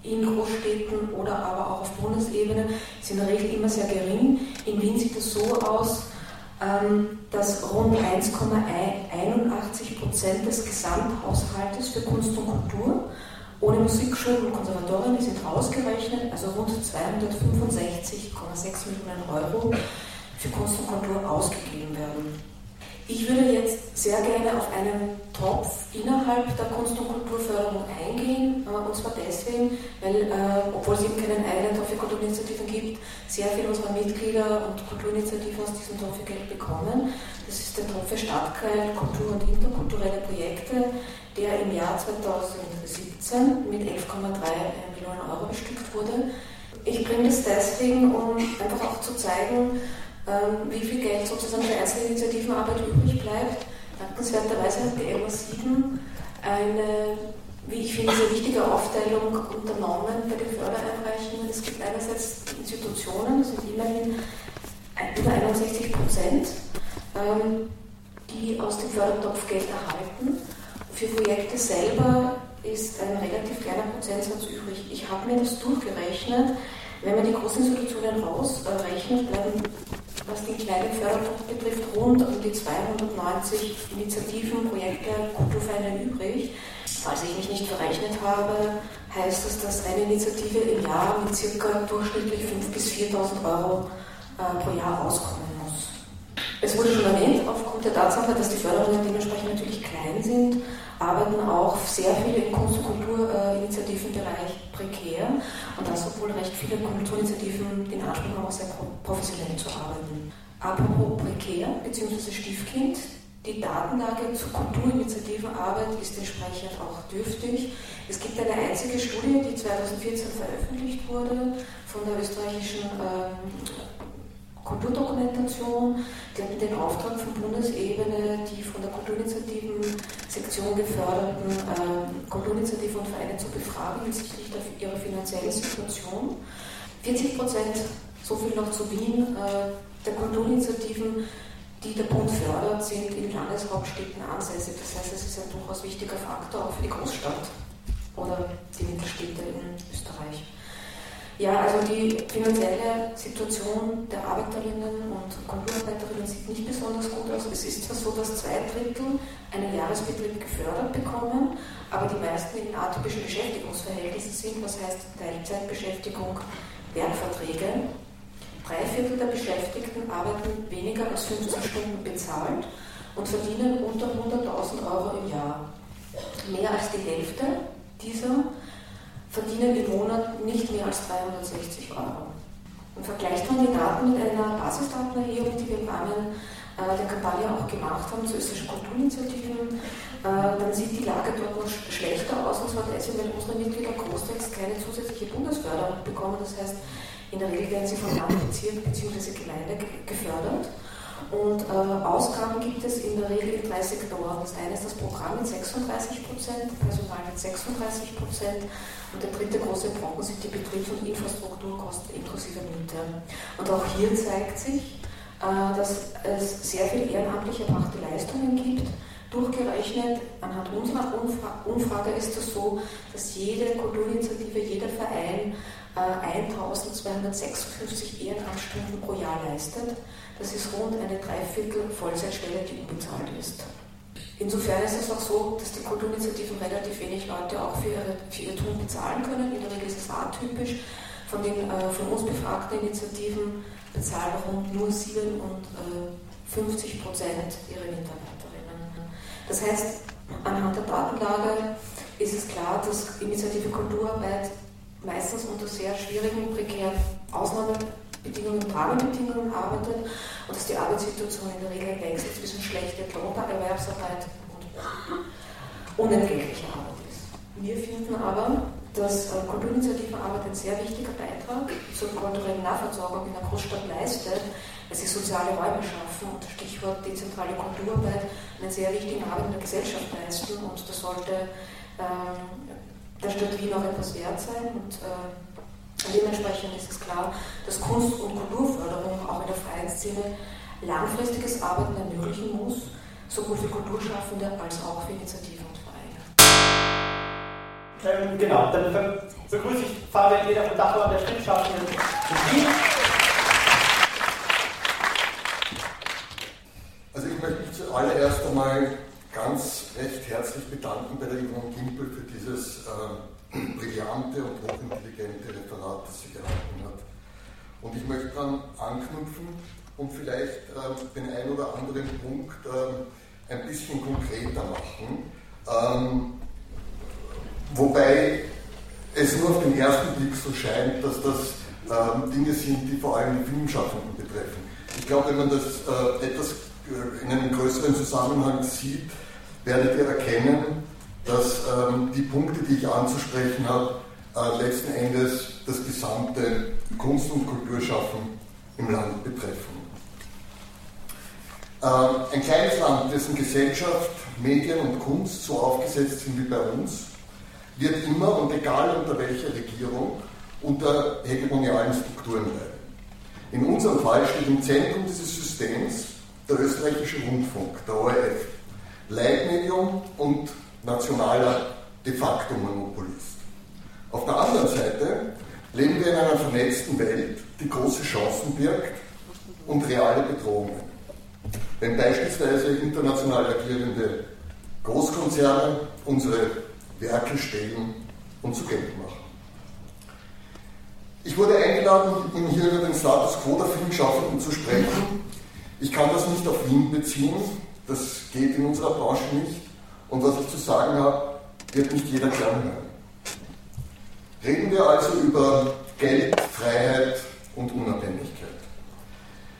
in Großstädten oder aber auch auf Bundesebene sind in der Regel immer sehr gering. In Wien sieht es so aus, ähm, dass rund 1,81 Prozent des Gesamthaushaltes für Kunst und Kultur ohne Musikschulen und Konservatorien, die sind rausgerechnet, also rund 265,6 Millionen Euro für Kunst und Kultur ausgegeben werden. Ich würde jetzt sehr gerne auf einen Topf innerhalb der Kunst- und Kulturförderung eingehen, äh, und zwar deswegen, weil, äh, obwohl es eben keinen eigenen Topf für Kulturinitiativen gibt, sehr viele unserer Mitglieder und Kulturinitiativen aus diesem Topf Geld bekommen. Das ist der Topf für Stadtkreis, Kultur und interkulturelle Projekte, der im Jahr 2017 mit 11,3 Millionen Euro bestückt wurde. Ich bringe das deswegen, um einfach auch zu zeigen, ähm, wie viel Geld sozusagen für Einzelinitiativenarbeit übrig bleibt. Dankenswerterweise hat die MA7 eine, wie ich finde, sehr wichtige Aufteilung unternommen bei den Fördereinreichungen. Es gibt einerseits Institutionen, das sind immerhin über 61 Prozent, ähm, die aus dem Fördertopf Geld erhalten. Für Projekte selber ist ein relativ kleiner Prozentsatz übrig. Ich habe mir das durchgerechnet. Wenn man die großen Institutionen rausrechnet, bleiben was den kleinen Fördertopf betrifft, rund um die 290 Initiativen, Projekte, Kulturvereine übrig. Falls ich mich nicht verrechnet habe, heißt das, dass eine Initiative im Jahr mit circa durchschnittlich 5.000 bis 4.000 Euro äh, pro Jahr auskommen muss. Es wurde schon erwähnt, aufgrund der Tatsache, dass die Förderungen dementsprechend natürlich klein sind, arbeiten auch sehr viele im Kunst- und Kulturinitiativenbereich prekär und das, obwohl recht viele Kulturinitiativen den Anspruch haben, sehr professionell zu arbeiten. Apropos prekär bzw. Stiefkind, die Datenlage zur Kulturinitiativenarbeit ist entsprechend auch dürftig. Es gibt eine einzige Studie, die 2014 veröffentlicht wurde von der österreichischen ähm, Kulturdokumentation. Die hatten den Auftrag von Bundesebene, die von der Kulturinitiativen-Sektion geförderten äh, Kulturinitiativen und Vereine zu befragen hinsichtlich ihrer finanziellen Situation. 40 Prozent, so viel noch zu Wien, äh, der Kulturinitiativen, die der Bund fördert, sind in Landeshauptstädten ansässig. Das heißt, es ist ein durchaus wichtiger Faktor auch für die Großstadt oder die Mittelstädte in Österreich. Ja, also die finanzielle Situation der Arbeiterinnen und Kulturarbeiterinnen sieht nicht besonders gut aus. Es ist zwar so, dass zwei Drittel einen Jahresbetrieb gefördert bekommen, aber die meisten in atypischen Beschäftigungsverhältnissen sind, was heißt Teilzeitbeschäftigung, Werkverträge. Drei Viertel der Beschäftigten arbeiten weniger als 15 Stunden bezahlt und verdienen unter 100.000 Euro im Jahr. Mehr als die Hälfte dieser verdienen im Monat nicht mehr als 360 Euro. Und vergleicht man die Daten mit einer Basisdatenerhebung, die wir im Rahmen äh, der Kampagne auch gemacht haben zu österreichischen Kulturinitiativen, äh, dann sieht die Lage dort noch schlechter aus, und zwar deswegen, weil unsere Mitglieder großteils keine zusätzliche Bundesförderung bekommen. Das heißt, in der Regel werden sie von Land, Bezirk bzw. Gemeinde gefördert. Und äh, Ausgaben gibt es in der Regel in drei Sektoren. Das eine ist das Programm mit 36 Prozent, Personal mit 36 Prozent und der dritte große Brocken sind die Betriebs- und Infrastrukturkosten inklusive Miete. Und auch hier zeigt sich, äh, dass es sehr viel ehrenamtlich erbrachte Leistungen gibt. Durchgerechnet, anhand unserer Umfrage ist es so, dass jede Kulturinitiative, jeder Verein 1256 äh, Ehrenamtsstunden pro Jahr leistet. Das ist rund eine Dreiviertel Vollzeitstelle, die unbezahlt ist. Insofern ist es auch so, dass die Kulturinitiativen relativ wenig Leute auch für, ihre, für ihr Tun bezahlen können. In der Regel ist es atypisch. Von den äh, von uns befragten Initiativen bezahlen rund nur 57 äh, Prozent ihrer Mitarbeiterinnen. Das heißt, anhand der Datenlage ist es klar, dass Initiative Kulturarbeit meistens unter sehr schwierigen, prekären Ausnahmebedingungen und Rahmenbedingungen arbeitet und dass die Arbeitssituation in der Regel wechselt zwischen schlechter Erwerbsarbeit und unentgeltlicher Arbeit ist. Wir finden aber, dass äh, Kulturinitiativenarbeit ein sehr wichtiger Beitrag zur kulturellen Nahversorgung in der Großstadt leistet, weil sie soziale Räume schaffen und Stichwort dezentrale Kulturarbeit einen sehr wichtigen Arbeit in der Gesellschaft leisten und das sollte ähm, der Stadt Wien auch etwas wert sein und äh, dementsprechend ist es klar, dass Kunst- und Kulturförderung auch in der freien Szene langfristiges Arbeiten ermöglichen muss, sowohl für Kulturschaffende als auch für Initiativen und Vereine. Ähm, genau, dann begrüße ich Fabian Eder von Dachau der Wien. Also ich möchte mich zuallererst einmal ganz recht herzlich bedanken bei der Yvonne Gimpel für dieses äh, brillante und hochintelligente Referat, das sie gehalten hat. Und ich möchte daran anknüpfen und vielleicht ähm, den einen oder anderen Punkt ähm, ein bisschen konkreter machen. Ähm, wobei es nur auf den ersten Blick so scheint, dass das ähm, Dinge sind, die vor allem die Filmschaffenden betreffen. Ich glaube, wenn man das äh, etwas äh, in einem größeren Zusammenhang sieht, werdet ihr erkennen, dass ähm, die Punkte, die ich anzusprechen habe, äh, letzten Endes das gesamte Kunst- und Kulturschaffen im Land betreffen. Ähm, ein kleines Land, dessen Gesellschaft, Medien und Kunst so aufgesetzt sind wie bei uns, wird immer und egal unter welcher Regierung unter hegemonialen Strukturen leiden. In unserem Fall steht im Zentrum dieses Systems der österreichische Rundfunk, der ORF, Leitmedium und nationaler de facto Monopolist. Auf der anderen Seite leben wir in einer vernetzten Welt, die große Chancen birgt und reale Bedrohungen. Wenn beispielsweise international agierende Großkonzerne unsere Werke stehlen und zu Geld machen. Ich wurde eingeladen, Ihnen hier über den Status quo der Filmschaffenden zu sprechen. Ich kann das nicht auf Wien beziehen, das geht in unserer Branche nicht. Und was ich zu sagen habe, wird nicht jeder gern hören. Reden wir also über Geld, Freiheit und Unabhängigkeit.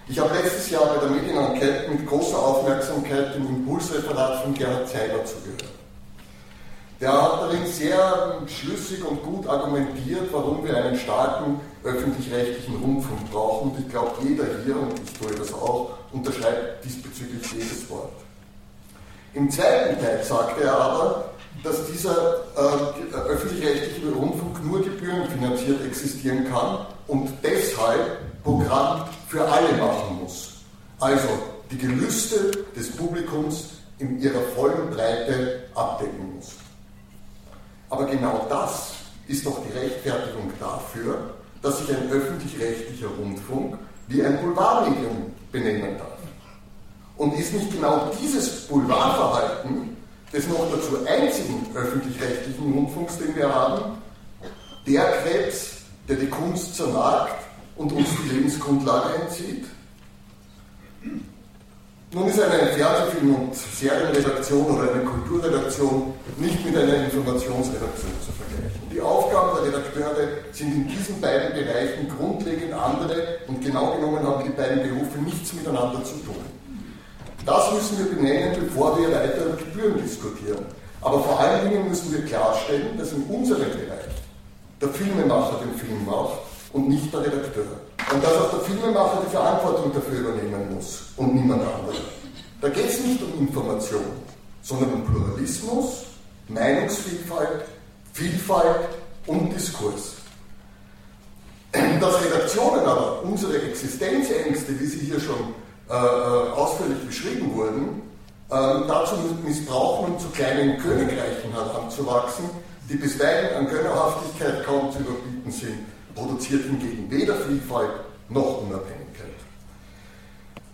Ich habe letztes Jahr bei der Medienenquete mit großer Aufmerksamkeit dem Impulsreferat von Gerhard Zeiler zugehört. Der hat darin sehr schlüssig und gut argumentiert, warum wir einen starken öffentlich-rechtlichen Rundfunk brauchen. Und ich glaube, jeder hier, und ich tue das auch, unterschreibt diesbezüglich jedes Wort. Im zweiten Teil sagte er aber, dass dieser äh, öffentlich-rechtliche Rundfunk nur gebührenfinanziert existieren kann und deshalb Programm für alle machen muss. Also die Gelüste des Publikums in ihrer vollen Breite abdecken muss. Aber genau das ist doch die Rechtfertigung dafür, dass sich ein öffentlich-rechtlicher Rundfunk wie ein Boulevardmedium benennen darf. Und ist nicht genau dieses Boulevardverhalten des noch dazu einzigen öffentlich-rechtlichen Rundfunks, den wir haben, der Krebs, der die Kunst zernagt und uns die Lebensgrundlage entzieht? Nun ist eine Fernsehfilm- und Serienredaktion oder eine Kulturredaktion nicht mit einer Informationsredaktion zu vergleichen. Die Aufgaben der Redakteure sind in diesen beiden Bereichen grundlegend andere und genau genommen haben die beiden Berufe nichts miteinander zu tun. Das müssen wir benennen, bevor wir weiter über Gebühren diskutieren. Aber vor allen Dingen müssen wir klarstellen, dass in unserem Bereich der Filmemacher den Film macht und nicht der Redakteur. Und dass auch der Filmemacher die Verantwortung dafür übernehmen muss und niemand anderes. Da geht es nicht um Information, sondern um Pluralismus, Meinungsvielfalt, Vielfalt und Diskurs. Dass Redaktionen aber unsere Existenzängste, wie sie hier schon äh, äh, ausführlich beschrieben wurden, äh, dazu missbrauchen, um zu kleinen Königreichen heranzuwachsen, die bisweilen an Gönnerhaftigkeit kaum zu überbieten sind, produziert hingegen weder Vielfalt noch Unabhängigkeit.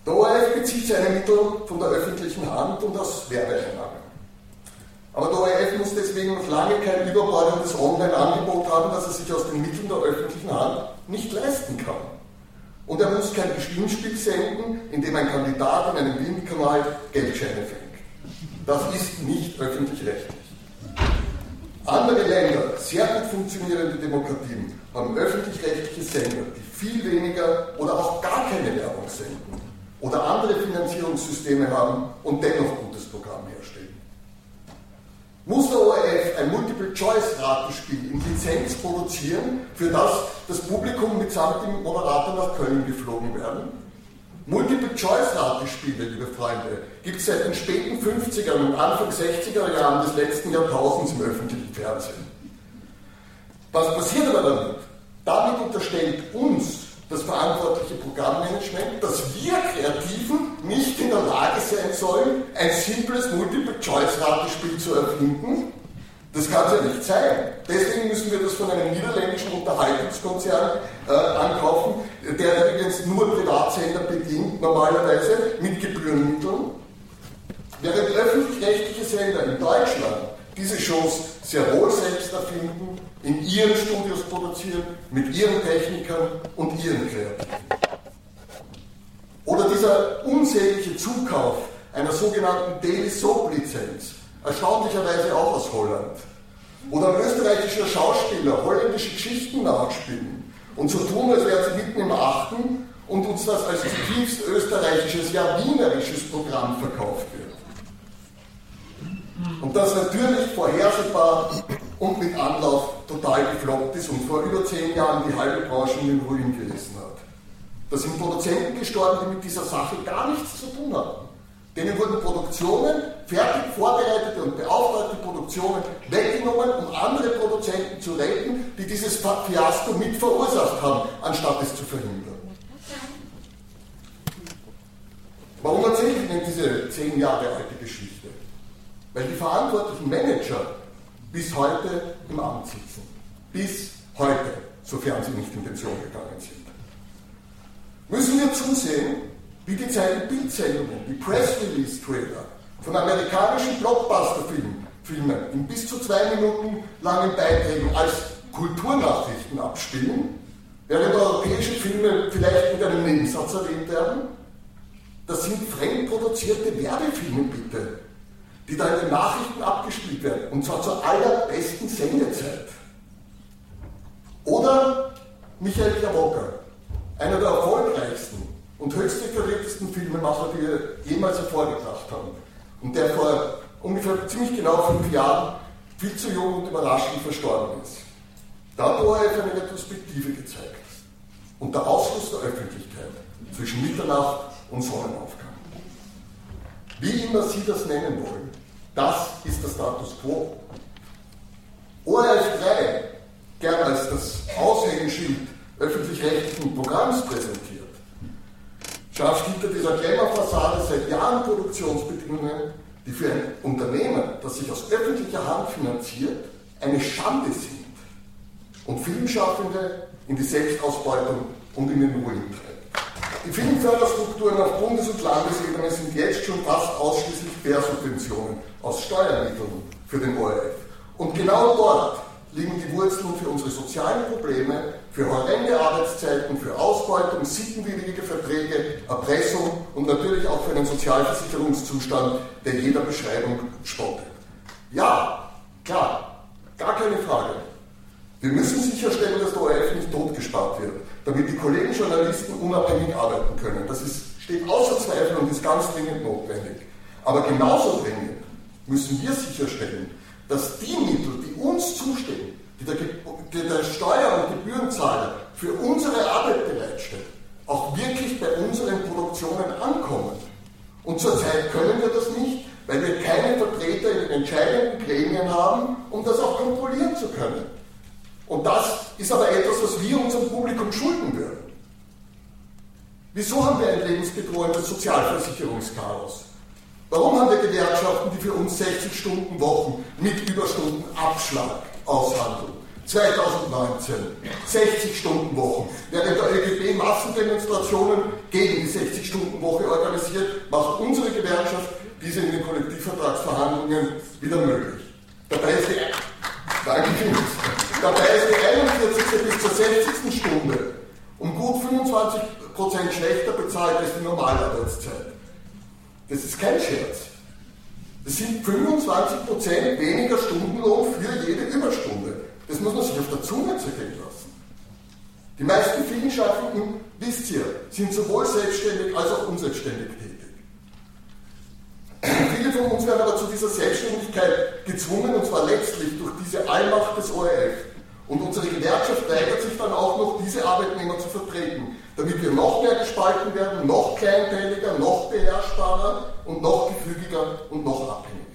Der ORF bezieht seine Mittel von der öffentlichen Hand und aus Werbeeinnahmen. Aber der ORF muss deswegen noch lange kein überbordendes Online-Angebot haben, das er sich aus den Mitteln der öffentlichen Hand nicht leisten kann. Und er muss kein Gewinnspiel senden, in dem ein Kandidat in einem Windkanal Geldscheine fängt. Das ist nicht öffentlich-rechtlich. Andere Länder, sehr gut funktionierende Demokratien, haben öffentlich-rechtliche Sender, die viel weniger oder auch gar keine Werbung senden oder andere Finanzierungssysteme haben und dennoch gutes Programm herstellen. Muss der ORF ein Multiple-Choice-Ratenspiel in Lizenz produzieren, für das das Publikum mitsamt dem Moderator nach Köln geflogen werden? Multiple-Choice-Ratenspiele, liebe Freunde, gibt es seit den späten 50er und Anfang 60er Jahren des letzten Jahrtausends im öffentlichen Fernsehen. Was passiert aber damit? Damit unterstellt uns das verantwortliche Programmmanagement, dass wir Kreativen nicht in der Lage sein sollen, ein simples Multiple-Choice-Ratespiel zu erfinden. Das kann es ja nicht sein. Deswegen müssen wir das von einem niederländischen Unterhaltungskonzern äh, ankaufen, der übrigens nur Privatsender bedient, normalerweise mit Gebührenmitteln. Während öffentlich-rechtliche Sender in Deutschland diese Shows sehr wohl selbst erfinden, in ihren Studios produzieren, mit ihren Technikern und ihren Kreativen. Oder dieser unsägliche Zukauf einer sogenannten Daily Soap Lizenz, erstaunlicherweise auch aus Holland. Oder ein österreichischer Schauspieler holländische Geschichten nachspielen und so tun, als wären sie mitten im Achten und uns das als zutiefst österreichisches, ja wienerisches Programm verkauft wird. Und das natürlich vorhersehbar und mit Anlauf total gefloppt ist und vor über zehn Jahren die halbe Branche in den Ruin gerissen hat. Da sind Produzenten gestorben, die mit dieser Sache gar nichts zu tun hatten. Denen wurden Produktionen, fertig vorbereitete und beauftragte Produktionen weggenommen, um andere Produzenten zu retten, die dieses Fiasko mit verursacht haben, anstatt es zu verhindern. Warum erzähle ich Ihnen diese zehn Jahre alte Geschichte? Weil die verantwortlichen Manager bis heute im Amt sitzen. Bis heute, sofern sie nicht in Pension gegangen sind. Müssen wir zusehen, wie die Bildsendungen, die Press Release Trailer von amerikanischen Blockbuster-Filmen in bis zu zwei Minuten langen Beiträgen als Kulturnachrichten abspielen, während europäische Filme vielleicht mit einem Nebensatz erwähnt werden? Das sind fremdproduzierte Werbefilme, bitte die da in den Nachrichten abgespielt werden, und zwar zur allerbesten Sendezeit. Oder Michael Jawoka, einer der erfolgreichsten und höchst dekoriertesten Filmemacher, die wir jemals hervorgebracht haben, und der vor ungefähr ziemlich genau fünf Jahren viel zu jung und überraschend verstorben ist. Da hat ORF eine Retrospektive gezeigt. Unter Ausschluss der Öffentlichkeit zwischen Mitternacht und Sonnenaufgang. Wie immer Sie das nennen wollen, das ist der Status quo. ORF 3, gern als das Aushängeschild öffentlich-rechtlichen Programms präsentiert, schafft hinter dieser Glamour-Fassade seit Jahren Produktionsbedingungen, die für ein Unternehmen, das sich aus öffentlicher Hand finanziert, eine Schande sind und Filmschaffende in die Selbstausbeutung und in den Ruin treiben. Die Filmförderstrukturen auf Bundes- und Landesebene sind jetzt schon fast ausschließlich Quersubventionen aus Steuermitteln für den ORF. Und genau dort liegen die Wurzeln für unsere sozialen Probleme, für horrende Arbeitszeiten, für Ausbeutung, sittenwidrige Verträge, Erpressung und natürlich auch für einen Sozialversicherungszustand, der jeder Beschreibung spottet. Ja, klar, gar keine Frage. Wir müssen sicherstellen, dass der ORF nicht totgespart wird damit die Kollegen Journalisten unabhängig arbeiten können. Das ist, steht außer Zweifel und ist ganz dringend notwendig. Aber genauso dringend müssen wir sicherstellen, dass die Mittel, die uns zustehen, die der, die der Steuer- und Gebührenzahler für unsere Arbeit bereitstellt, auch wirklich bei unseren Produktionen ankommen. Und zurzeit können wir das nicht, weil wir keine Vertreter in den entscheidenden Gremien haben, um das auch kontrollieren zu können. Und das ist aber etwas, was wir unserem Publikum schulden würden. Wieso haben wir ein lebensbedrohendes Sozialversicherungschaos? Warum haben wir Gewerkschaften, die für uns 60 Stunden Wochen mit Überstunden Abschlag aushandeln? 2019 60 Stunden Wochen. Während der ÖGB Massendemonstrationen gegen die 60 Stunden Woche organisiert, macht unsere Gewerkschaft diese in den Kollektivvertragsverhandlungen wieder möglich. Dabei ist die Danke Dabei ist die 41. bis zur 60. Stunde um gut 25% schlechter bezahlt als die Normalarbeitszeit. Das ist kein Scherz. Das sind 25% weniger Stundenlohn für jede Überstunde. Das muss man sich auf der Zunge zergehen lassen. Die meisten Filmschaffenden, wisst ihr, sind sowohl selbstständig als auch unselbstständig tätig. Viele von uns werden aber zu dieser Selbstständigkeit gezwungen, und zwar letztlich durch diese Allmacht des ORF. Und unsere Gewerkschaft weigert sich dann auch noch, diese Arbeitnehmer zu vertreten, damit wir noch mehr gespalten werden, noch kleinteiliger, noch beherrschbarer und noch gefügiger und noch abhängiger.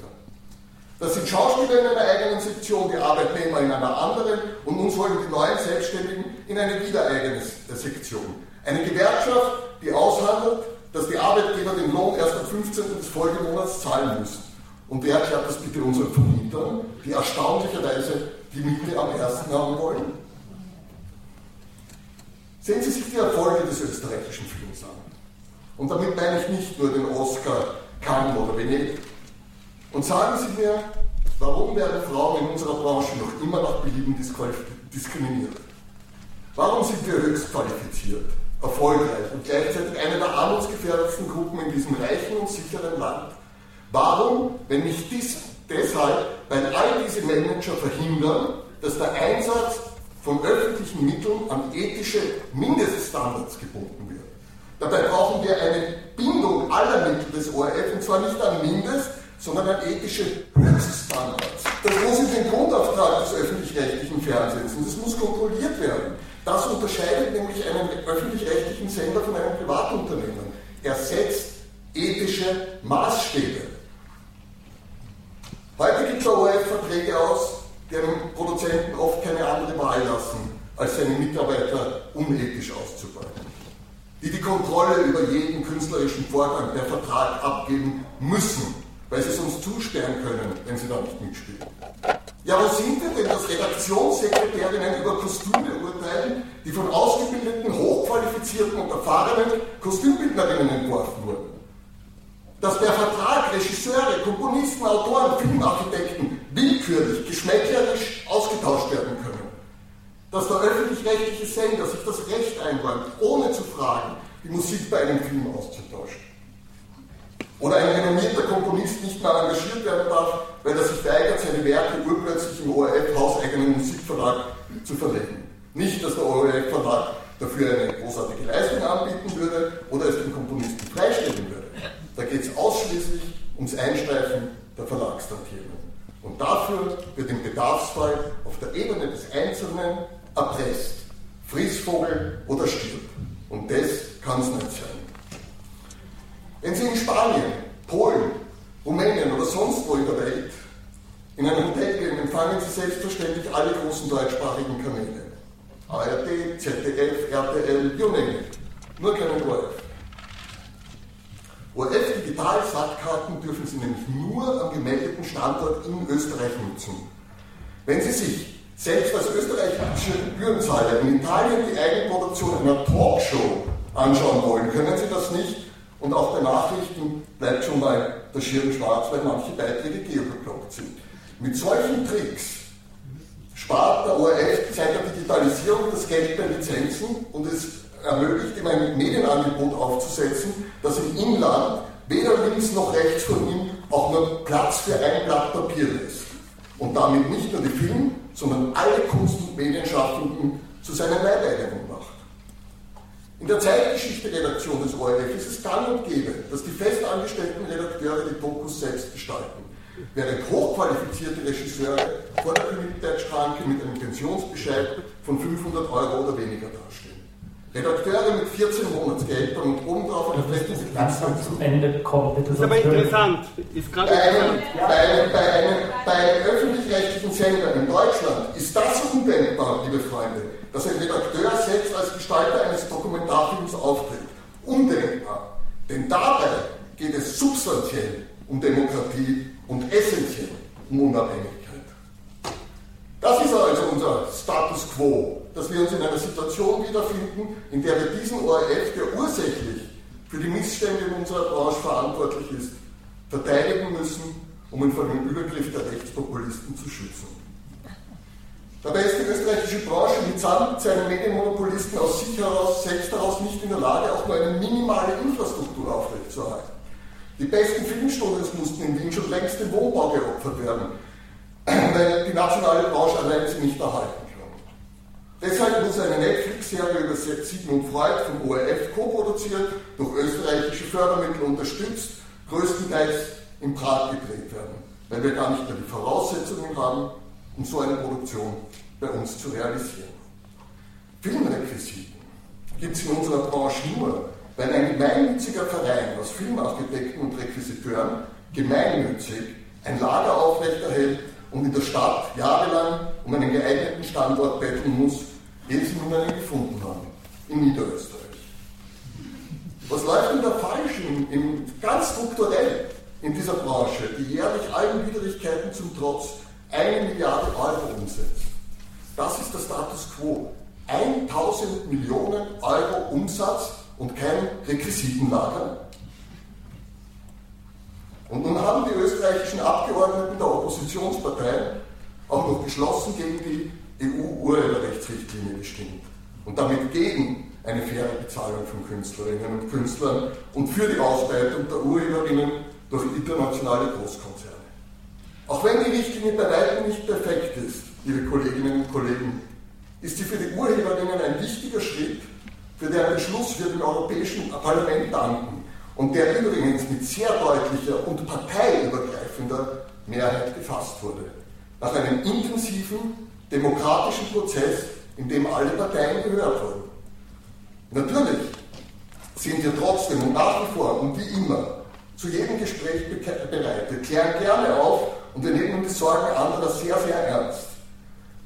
Das sind Schauspieler in einer eigenen Sektion, die Arbeitnehmer in einer anderen und uns wollen die neuen Selbstständigen in eine wieder eigene Sektion. Eine Gewerkschaft, die aushandelt, dass die Arbeitgeber den Lohn erst am 15. des Folgemonats zahlen müssen. Und wer erklärt das bitte unseren Vermietern, die erstaunlicherweise die Miete am ersten haben wollen? Sehen Sie sich die Erfolge des österreichischen Films an. Und damit meine ich nicht nur den Oscar, Cannes oder Venedig. Und sagen Sie mir, Warum werden Frauen in unserer Branche noch immer nach Belieben diskriminiert? Warum sind wir höchst qualifiziert, erfolgreich und gleichzeitig eine der armutsgefährdetsten Gruppen in diesem reichen und sicheren Land? Warum, wenn nicht dies, deshalb, weil all diese Manager verhindern, dass der Einsatz von öffentlichen Mitteln an ethische Mindeststandards gebunden wird? Dabei brauchen wir eine Bindung aller Mittel des ORF und zwar nicht an Mindest, sondern an ethische Höchststandards. Das muss in den Grundauftrag des öffentlich-rechtlichen Fernsehens und das muss kontrolliert werden. Das unterscheidet nämlich einen öffentlich-rechtlichen Sender von einem Privatunternehmen. Er setzt ethische Maßstäbe. Heute gibt der ORF Verträge aus, einem Produzenten oft keine andere Wahl lassen, als seine Mitarbeiter unethisch auszubeuten. Die die Kontrolle über jeden künstlerischen Vorgang per Vertrag abgeben müssen weil sie es uns zusperren können, wenn sie da nicht mitspielen. Ja, wo sind wir denn, dass Redaktionssekretärinnen über Kostüme urteilen, die von ausgebildeten, hochqualifizierten und erfahrenen Kostümbildnerinnen entworfen wurden? Dass per Vertrag Regisseure, Komponisten, Autoren, Filmarchitekten willkürlich, geschmäcklerisch ausgetauscht werden können. Dass der öffentlich-rechtliche Sender sich das Recht einräumt, ohne zu fragen, die Musik bei einem Film auszutauschen. Oder ein renommierter Komponist nicht mehr engagiert werden darf, weil er sich weigert, seine Werke urplötzlich im ORF hauseigenen Musikverlag zu verlegen. Nicht, dass der ORF-Verlag dafür eine großartige Leistung anbieten würde oder es den Komponisten freistellen würde. Da geht es ausschließlich ums Einstreifen der Verlagstantiemen. Und dafür wird im Bedarfsfall auf der Ebene des Einzelnen erpresst. Frissvogel oder stirb. Und das kann es nicht sein. Wenn Sie in Spanien, Polen, Rumänien oder sonst wo in der Welt in ein Hotel gehen, empfangen Sie selbstverständlich alle großen deutschsprachigen Kanäle. ARD, ZDF, RTL, you name it. Nur keinen ORF. ORF Digital-Sackkarten dürfen Sie nämlich nur am gemeldeten Standort in Österreich nutzen. Wenn Sie sich selbst als österreichische Gebührenzahler in Italien die Eigenproduktion einer Talkshow anschauen wollen, können Sie das nicht, und auch bei Nachrichten bleibt schon mal der Schirm schwarz, weil manche Beiträge geoblockt sind. Mit solchen Tricks spart der ORF seit der Digitalisierung das Geld bei Lizenzen und es ermöglicht ihm ein Medienangebot aufzusetzen, das im Inland weder links noch rechts von ihm auch nur Platz für ein Blatt Papier lässt. Und damit nicht nur die Film, sondern alle Kunst- und Medienschaffenden zu seinen Leibeigenen macht. In der Zeitgeschichte-Redaktion des ORF ist es gang und gäbe, dass die festangestellten Redakteure die Dokus selbst gestalten, während hochqualifizierte Regisseure vor der Kreditschranke mit einem Pensionsbescheid von 500 Euro oder weniger dastehen. Redakteure mit 14 Monatsgehältern und oben drauf eine feste Ganz ans Ende kommt. Das ist aber interessant. Ist bei, einem, bei, einem, bei, einem, bei einem öffentlich-rechtlichen Sender in Deutschland ist das undenkbar, liebe Freunde, dass ein Redakteur selbst als Gestalter eines Dokumentarfilms auftritt. Undenkbar. Denn dabei geht es substanziell um Demokratie und essentiell um Unabhängigkeit. Das ist also unser Start. 2, dass wir uns in einer Situation wiederfinden, in der wir diesen ORF, der ursächlich für die Missstände in unserer Branche verantwortlich ist, verteidigen müssen, um ihn vor dem Übergriff der Rechtspopulisten zu schützen. Dabei ist die österreichische Branche mitsamt seinen Medienmonopolisten aus sich heraus selbst daraus nicht in der Lage, auch nur eine minimale Infrastruktur aufrechtzuerhalten. Die besten Filmstudios mussten in Wien schon längst dem Wohnbau geopfert werden, weil die nationale Branche allein sie nicht erhalten. Deshalb muss eine Netflix-Serie über Sigmund Freud vom ORF co-produziert, durch österreichische Fördermittel unterstützt, größtenteils in Prag gedreht werden, weil wir gar nicht mehr die Voraussetzungen haben, um so eine Produktion bei uns zu realisieren. Filmrequisiten gibt es in unserer Branche nur, weil ein gemeinnütziger Verein aus Filmarchitekten und Requisiteuren gemeinnützig ein Lager aufrechterhält und in der Stadt jahrelang um einen geeigneten Standort betteln muss, einen gefunden haben, in Niederösterreich. Was läuft denn da falsch, in, in, ganz strukturell in dieser Branche, die jährlich allen Widrigkeiten zum Trotz eine Milliarde Euro umsetzt. Das ist der Status quo. 1000 Millionen Euro Umsatz und kein Requisitenlager. Und nun haben die österreichischen Abgeordneten der Oppositionsparteien auch noch geschlossen gegen die EU-Urheberrechtsrichtlinie gestimmt und damit gegen eine faire Bezahlung von Künstlerinnen und Künstlern und für die Ausbeutung der Urheberinnen durch internationale Großkonzerne. Auch wenn die Richtlinie bei weitem nicht perfekt ist, liebe Kolleginnen und Kollegen, ist sie für die Urheberinnen ein wichtiger Schritt, für deren Beschluss wir dem Europäischen Parlament danken und der übrigens mit sehr deutlicher und parteiübergreifender Mehrheit gefasst wurde. Nach einem intensiven demokratischen Prozess, in dem alle Parteien gehört wurden. Natürlich sind wir trotzdem und nach wie vor und wie immer zu jedem Gespräch bereit. Wir klären gerne auf und wir nehmen die Sorgen anderer sehr, sehr ernst.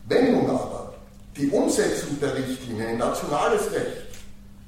Wenn nun aber die Umsetzung der Richtlinie in nationales Recht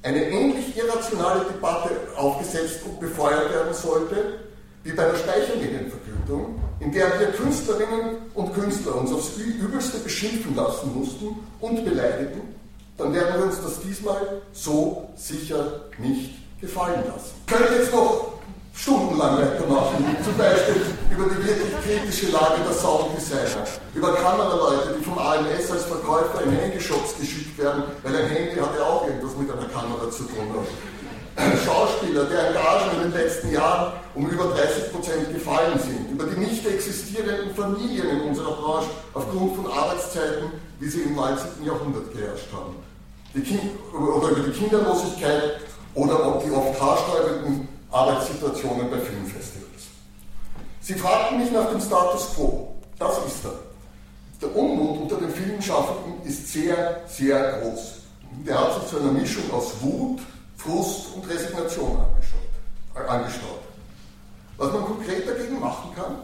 eine ähnlich irrationale Debatte aufgesetzt und befeuert werden sollte, wie bei der Speichermedienvergütung, in der wir Künstlerinnen und Künstler uns aufs Übelste beschimpfen lassen mussten und beleidigen, dann werden wir uns das diesmal so sicher nicht gefallen lassen. Ich könnte jetzt noch stundenlang weitermachen, zum Beispiel über die wirklich kritische Lage der Sounddesigner, über Kameraleute, die vom AMS als Verkäufer in Handyshops geschickt werden, weil ein Handy hat ja auch irgendwas mit einer Kamera zu tun. Schauspieler, deren Gagen in den letzten Jahren um über 30 Prozent gefallen sind, über die nicht existierenden Familien in unserer Branche aufgrund von Arbeitszeiten, wie sie im 19. Jahrhundert geherrscht haben, oder über die Kinderlosigkeit oder auch die oft haarsträubenden Arbeitssituationen bei Filmfestivals. Sie fragten mich nach dem Status quo. Das ist er. Der Unmut unter den Filmschaffenden ist sehr, sehr groß. Der hat sich zu einer Mischung aus Wut, Frust und Resignation äh, angestaut. Was man konkret dagegen machen kann,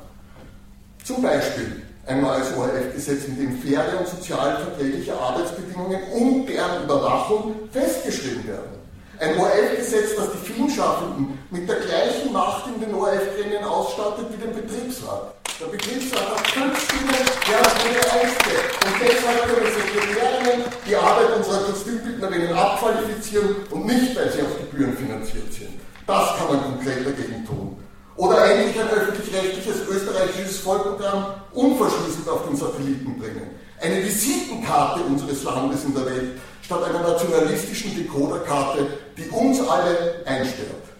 zum Beispiel ein neues ORF-Gesetz, in dem faire und sozial verträgliche Arbeitsbedingungen und deren Überwachung festgeschrieben werden. Ein ORF-Gesetz, das die Filmschaffenden mit der gleichen Macht in den ORF-Gremien ausstattet wie den Betriebsrat. Der Betriebsrat hat fünf Stimmen, der hat eine Einzige. Und deshalb können Sekretärinnen die Arbeit unserer Kostümbildnerinnen abqualifizieren und nicht, weil sie auf Gebühren finanziert sind. Das kann man konkret dagegen tun. Oder endlich ein öffentlich-rechtliches österreichisches Vollprogramm unverschlüsselt auf den Satelliten bringen. Eine Visitenkarte unseres Landes in der Welt statt einer nationalistischen Decoderkarte, die uns alle einsperrt.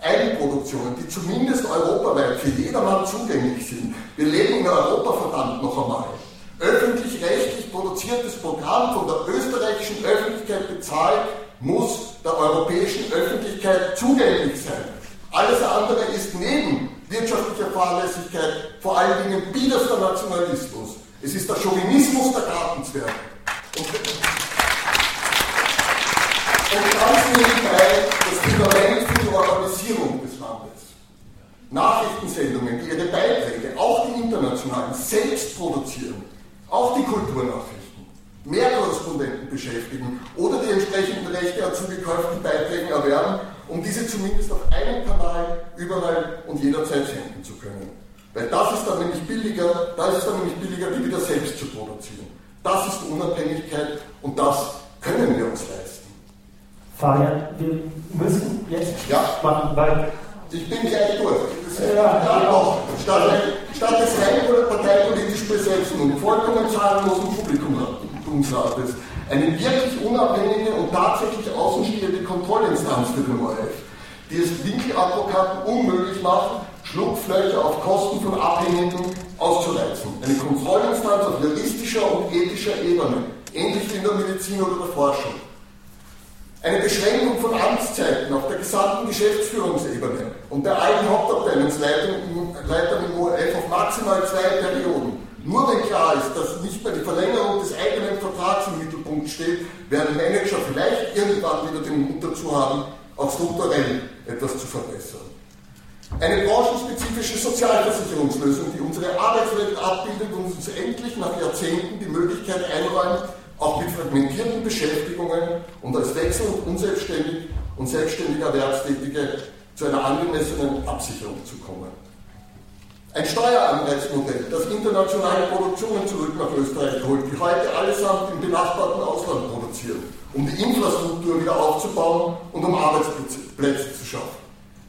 Eigenproduktionen, die zumindest europaweit für jedermann zugänglich sind. Wir leben in Europa verdammt noch einmal. Öffentlich-rechtlich produziertes Programm von der österreichischen Öffentlichkeit bezahlt, muss der europäischen Öffentlichkeit zugänglich sein. Alles andere ist neben wirtschaftlicher Fahrlässigkeit vor allen Dingen biederster Nationalismus. Es ist der Chauvinismus der Gartenzwerge. Und und ganz nebenbei das Fundament für Organisierung des Landes. Nachrichtensendungen, die ihre Beiträge, auch die internationalen, selbst produzieren, auch die Kulturnachrichten, mehr Korrespondenten beschäftigen oder die entsprechenden Rechte an zugekauften Beiträgen erwerben, um diese zumindest auf einem Kanal überall und jederzeit senden zu können. Weil das ist dann nämlich billiger, da ist es dann nämlich billiger, die wieder selbst zu produzieren. Das ist Unabhängigkeit und das können wir uns leisten. Fabian, wir müssen jetzt ja. machen, weil. Ich bin gleich durch. Ja, ja, auch. Statt, statt des rein parteipolitisch besetzten und vollkommen zahlenlosen Publikumsrates eine wirklich unabhängige und tatsächlich außenstehende Kontrollinstanz für den ORF, die es Winkeladvokaten unmöglich macht, Schlupflöcher auf Kosten von Abhängigen auszureizen. Eine Kontrollinstanz auf juristischer und ethischer Ebene, ähnlich wie in der Medizin oder der Forschung eine Beschränkung von Amtszeiten auf der gesamten Geschäftsführungsebene und der allen Hauptabteilungsleitern im ORF auf maximal zwei Perioden. Nur wenn klar ist, dass nicht mehr die Verlängerung des eigenen Vertrags im Mittelpunkt steht, werden Manager vielleicht irgendwann wieder den Mut dazu haben, auch strukturell etwas zu verbessern. Eine branchenspezifische Sozialversicherungslösung, die unsere Arbeitswelt abbildet und uns endlich nach Jahrzehnten die Möglichkeit einräumt, auch mit fragmentierten Beschäftigungen und als wechsel- und unselbstständig und selbstständige Erwerbstätige zu einer angemessenen Absicherung zu kommen. Ein Steueranreizmodell, das internationale Produktionen zurück nach Österreich holt, die heute allesamt im benachbarten Ausland produzieren, um die Infrastruktur wieder aufzubauen und um Arbeitsplätze zu schaffen.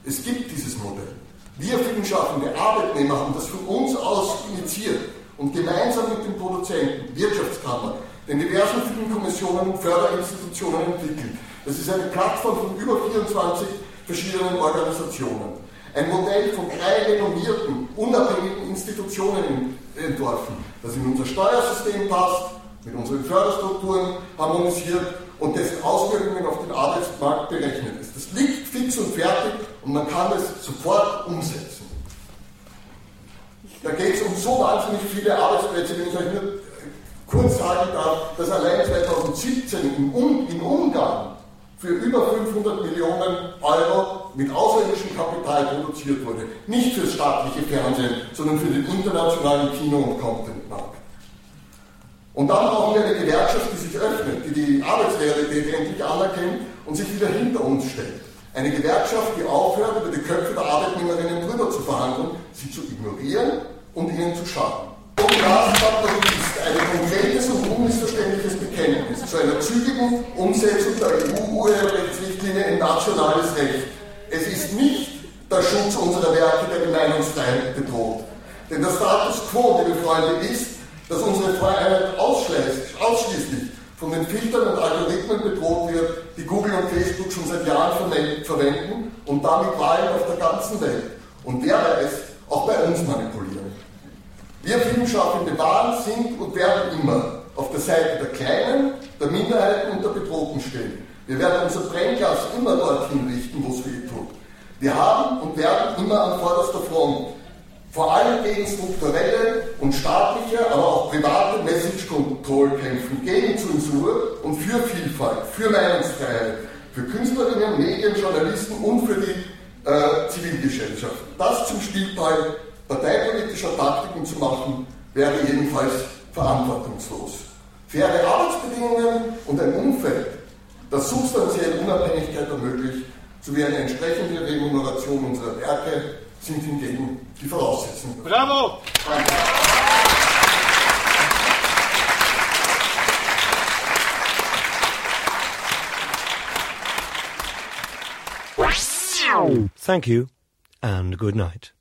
Es gibt dieses Modell. Wir Filmschaffende Arbeitnehmer haben das von uns aus initiiert und gemeinsam mit den Produzenten, Wirtschaftskammer, den diversen Filmkommissionen und Förderinstitutionen entwickelt. Das ist eine Plattform von über 24 verschiedenen Organisationen. Ein Modell von drei renommierten, unabhängigen Institutionen entworfen, das in unser Steuersystem passt, mit unseren Förderstrukturen harmonisiert und dessen Auswirkungen auf den Arbeitsmarkt berechnet ist. Das liegt fix und fertig und man kann es sofort umsetzen. Da geht es um so wahnsinnig viele Arbeitsplätze, wenn ich euch nur kurz sagen darf, dass allein 2017 in, in Ungarn für über 500 Millionen Euro mit ausländischem Kapital produziert wurde. Nicht fürs staatliche Fernsehen, sondern für den internationalen Kino- und Contentmarkt. Und dann brauchen wir eine Gewerkschaft, die sich öffnet, die die Arbeitsrealität endlich anerkennt und sich wieder hinter uns stellt. Eine Gewerkschaft, die aufhört, über die Köpfe der Arbeitnehmerinnen drüber zu verhandeln, sie zu ignorieren und ihnen zu schaden. Und das ist ein konkretes und unmissverständliches Bekenntnis zu einer zügigen Umsetzung der EU-Urheberrechtsrichtlinie in nationales Recht. Es ist nicht der Schutz unserer Werke, der die Meinungsfreiheit bedroht. Denn der Status quo, liebe Freunde, ist, dass unsere Freiheit ausschließlich von den Filtern und Algorithmen bedroht wird, die Google und Facebook schon seit Jahren verwenden und damit Wahlen auf der ganzen Welt. Und wer weiß, auch bei uns manipulieren. Wir Filmschaffende waren, sind und werden immer auf der Seite der Kleinen, der Minderheiten und der Bedrohten stehen. Wir werden unser Brennglas immer dorthin richten, wo es weh tut. Wir haben und werden immer an vorderster Front vor allem gegen strukturelle und staatliche, aber auch private Message Control kämpfen, gegen Zensur und für Vielfalt, für Meinungsfreiheit, für Künstlerinnen, Medien, Journalisten und für die äh, Zivilgesellschaft. Das zum Spielball parteipolitischer Taktiken zu machen, wäre jedenfalls verantwortungslos. Faire Arbeitsbedingungen und ein Umfeld, das substanziell Unabhängigkeit ermöglicht, sowie eine entsprechende Remuneration unserer Werke sind hingegen die Voraussetzungen. Bravo! Thank you and good night.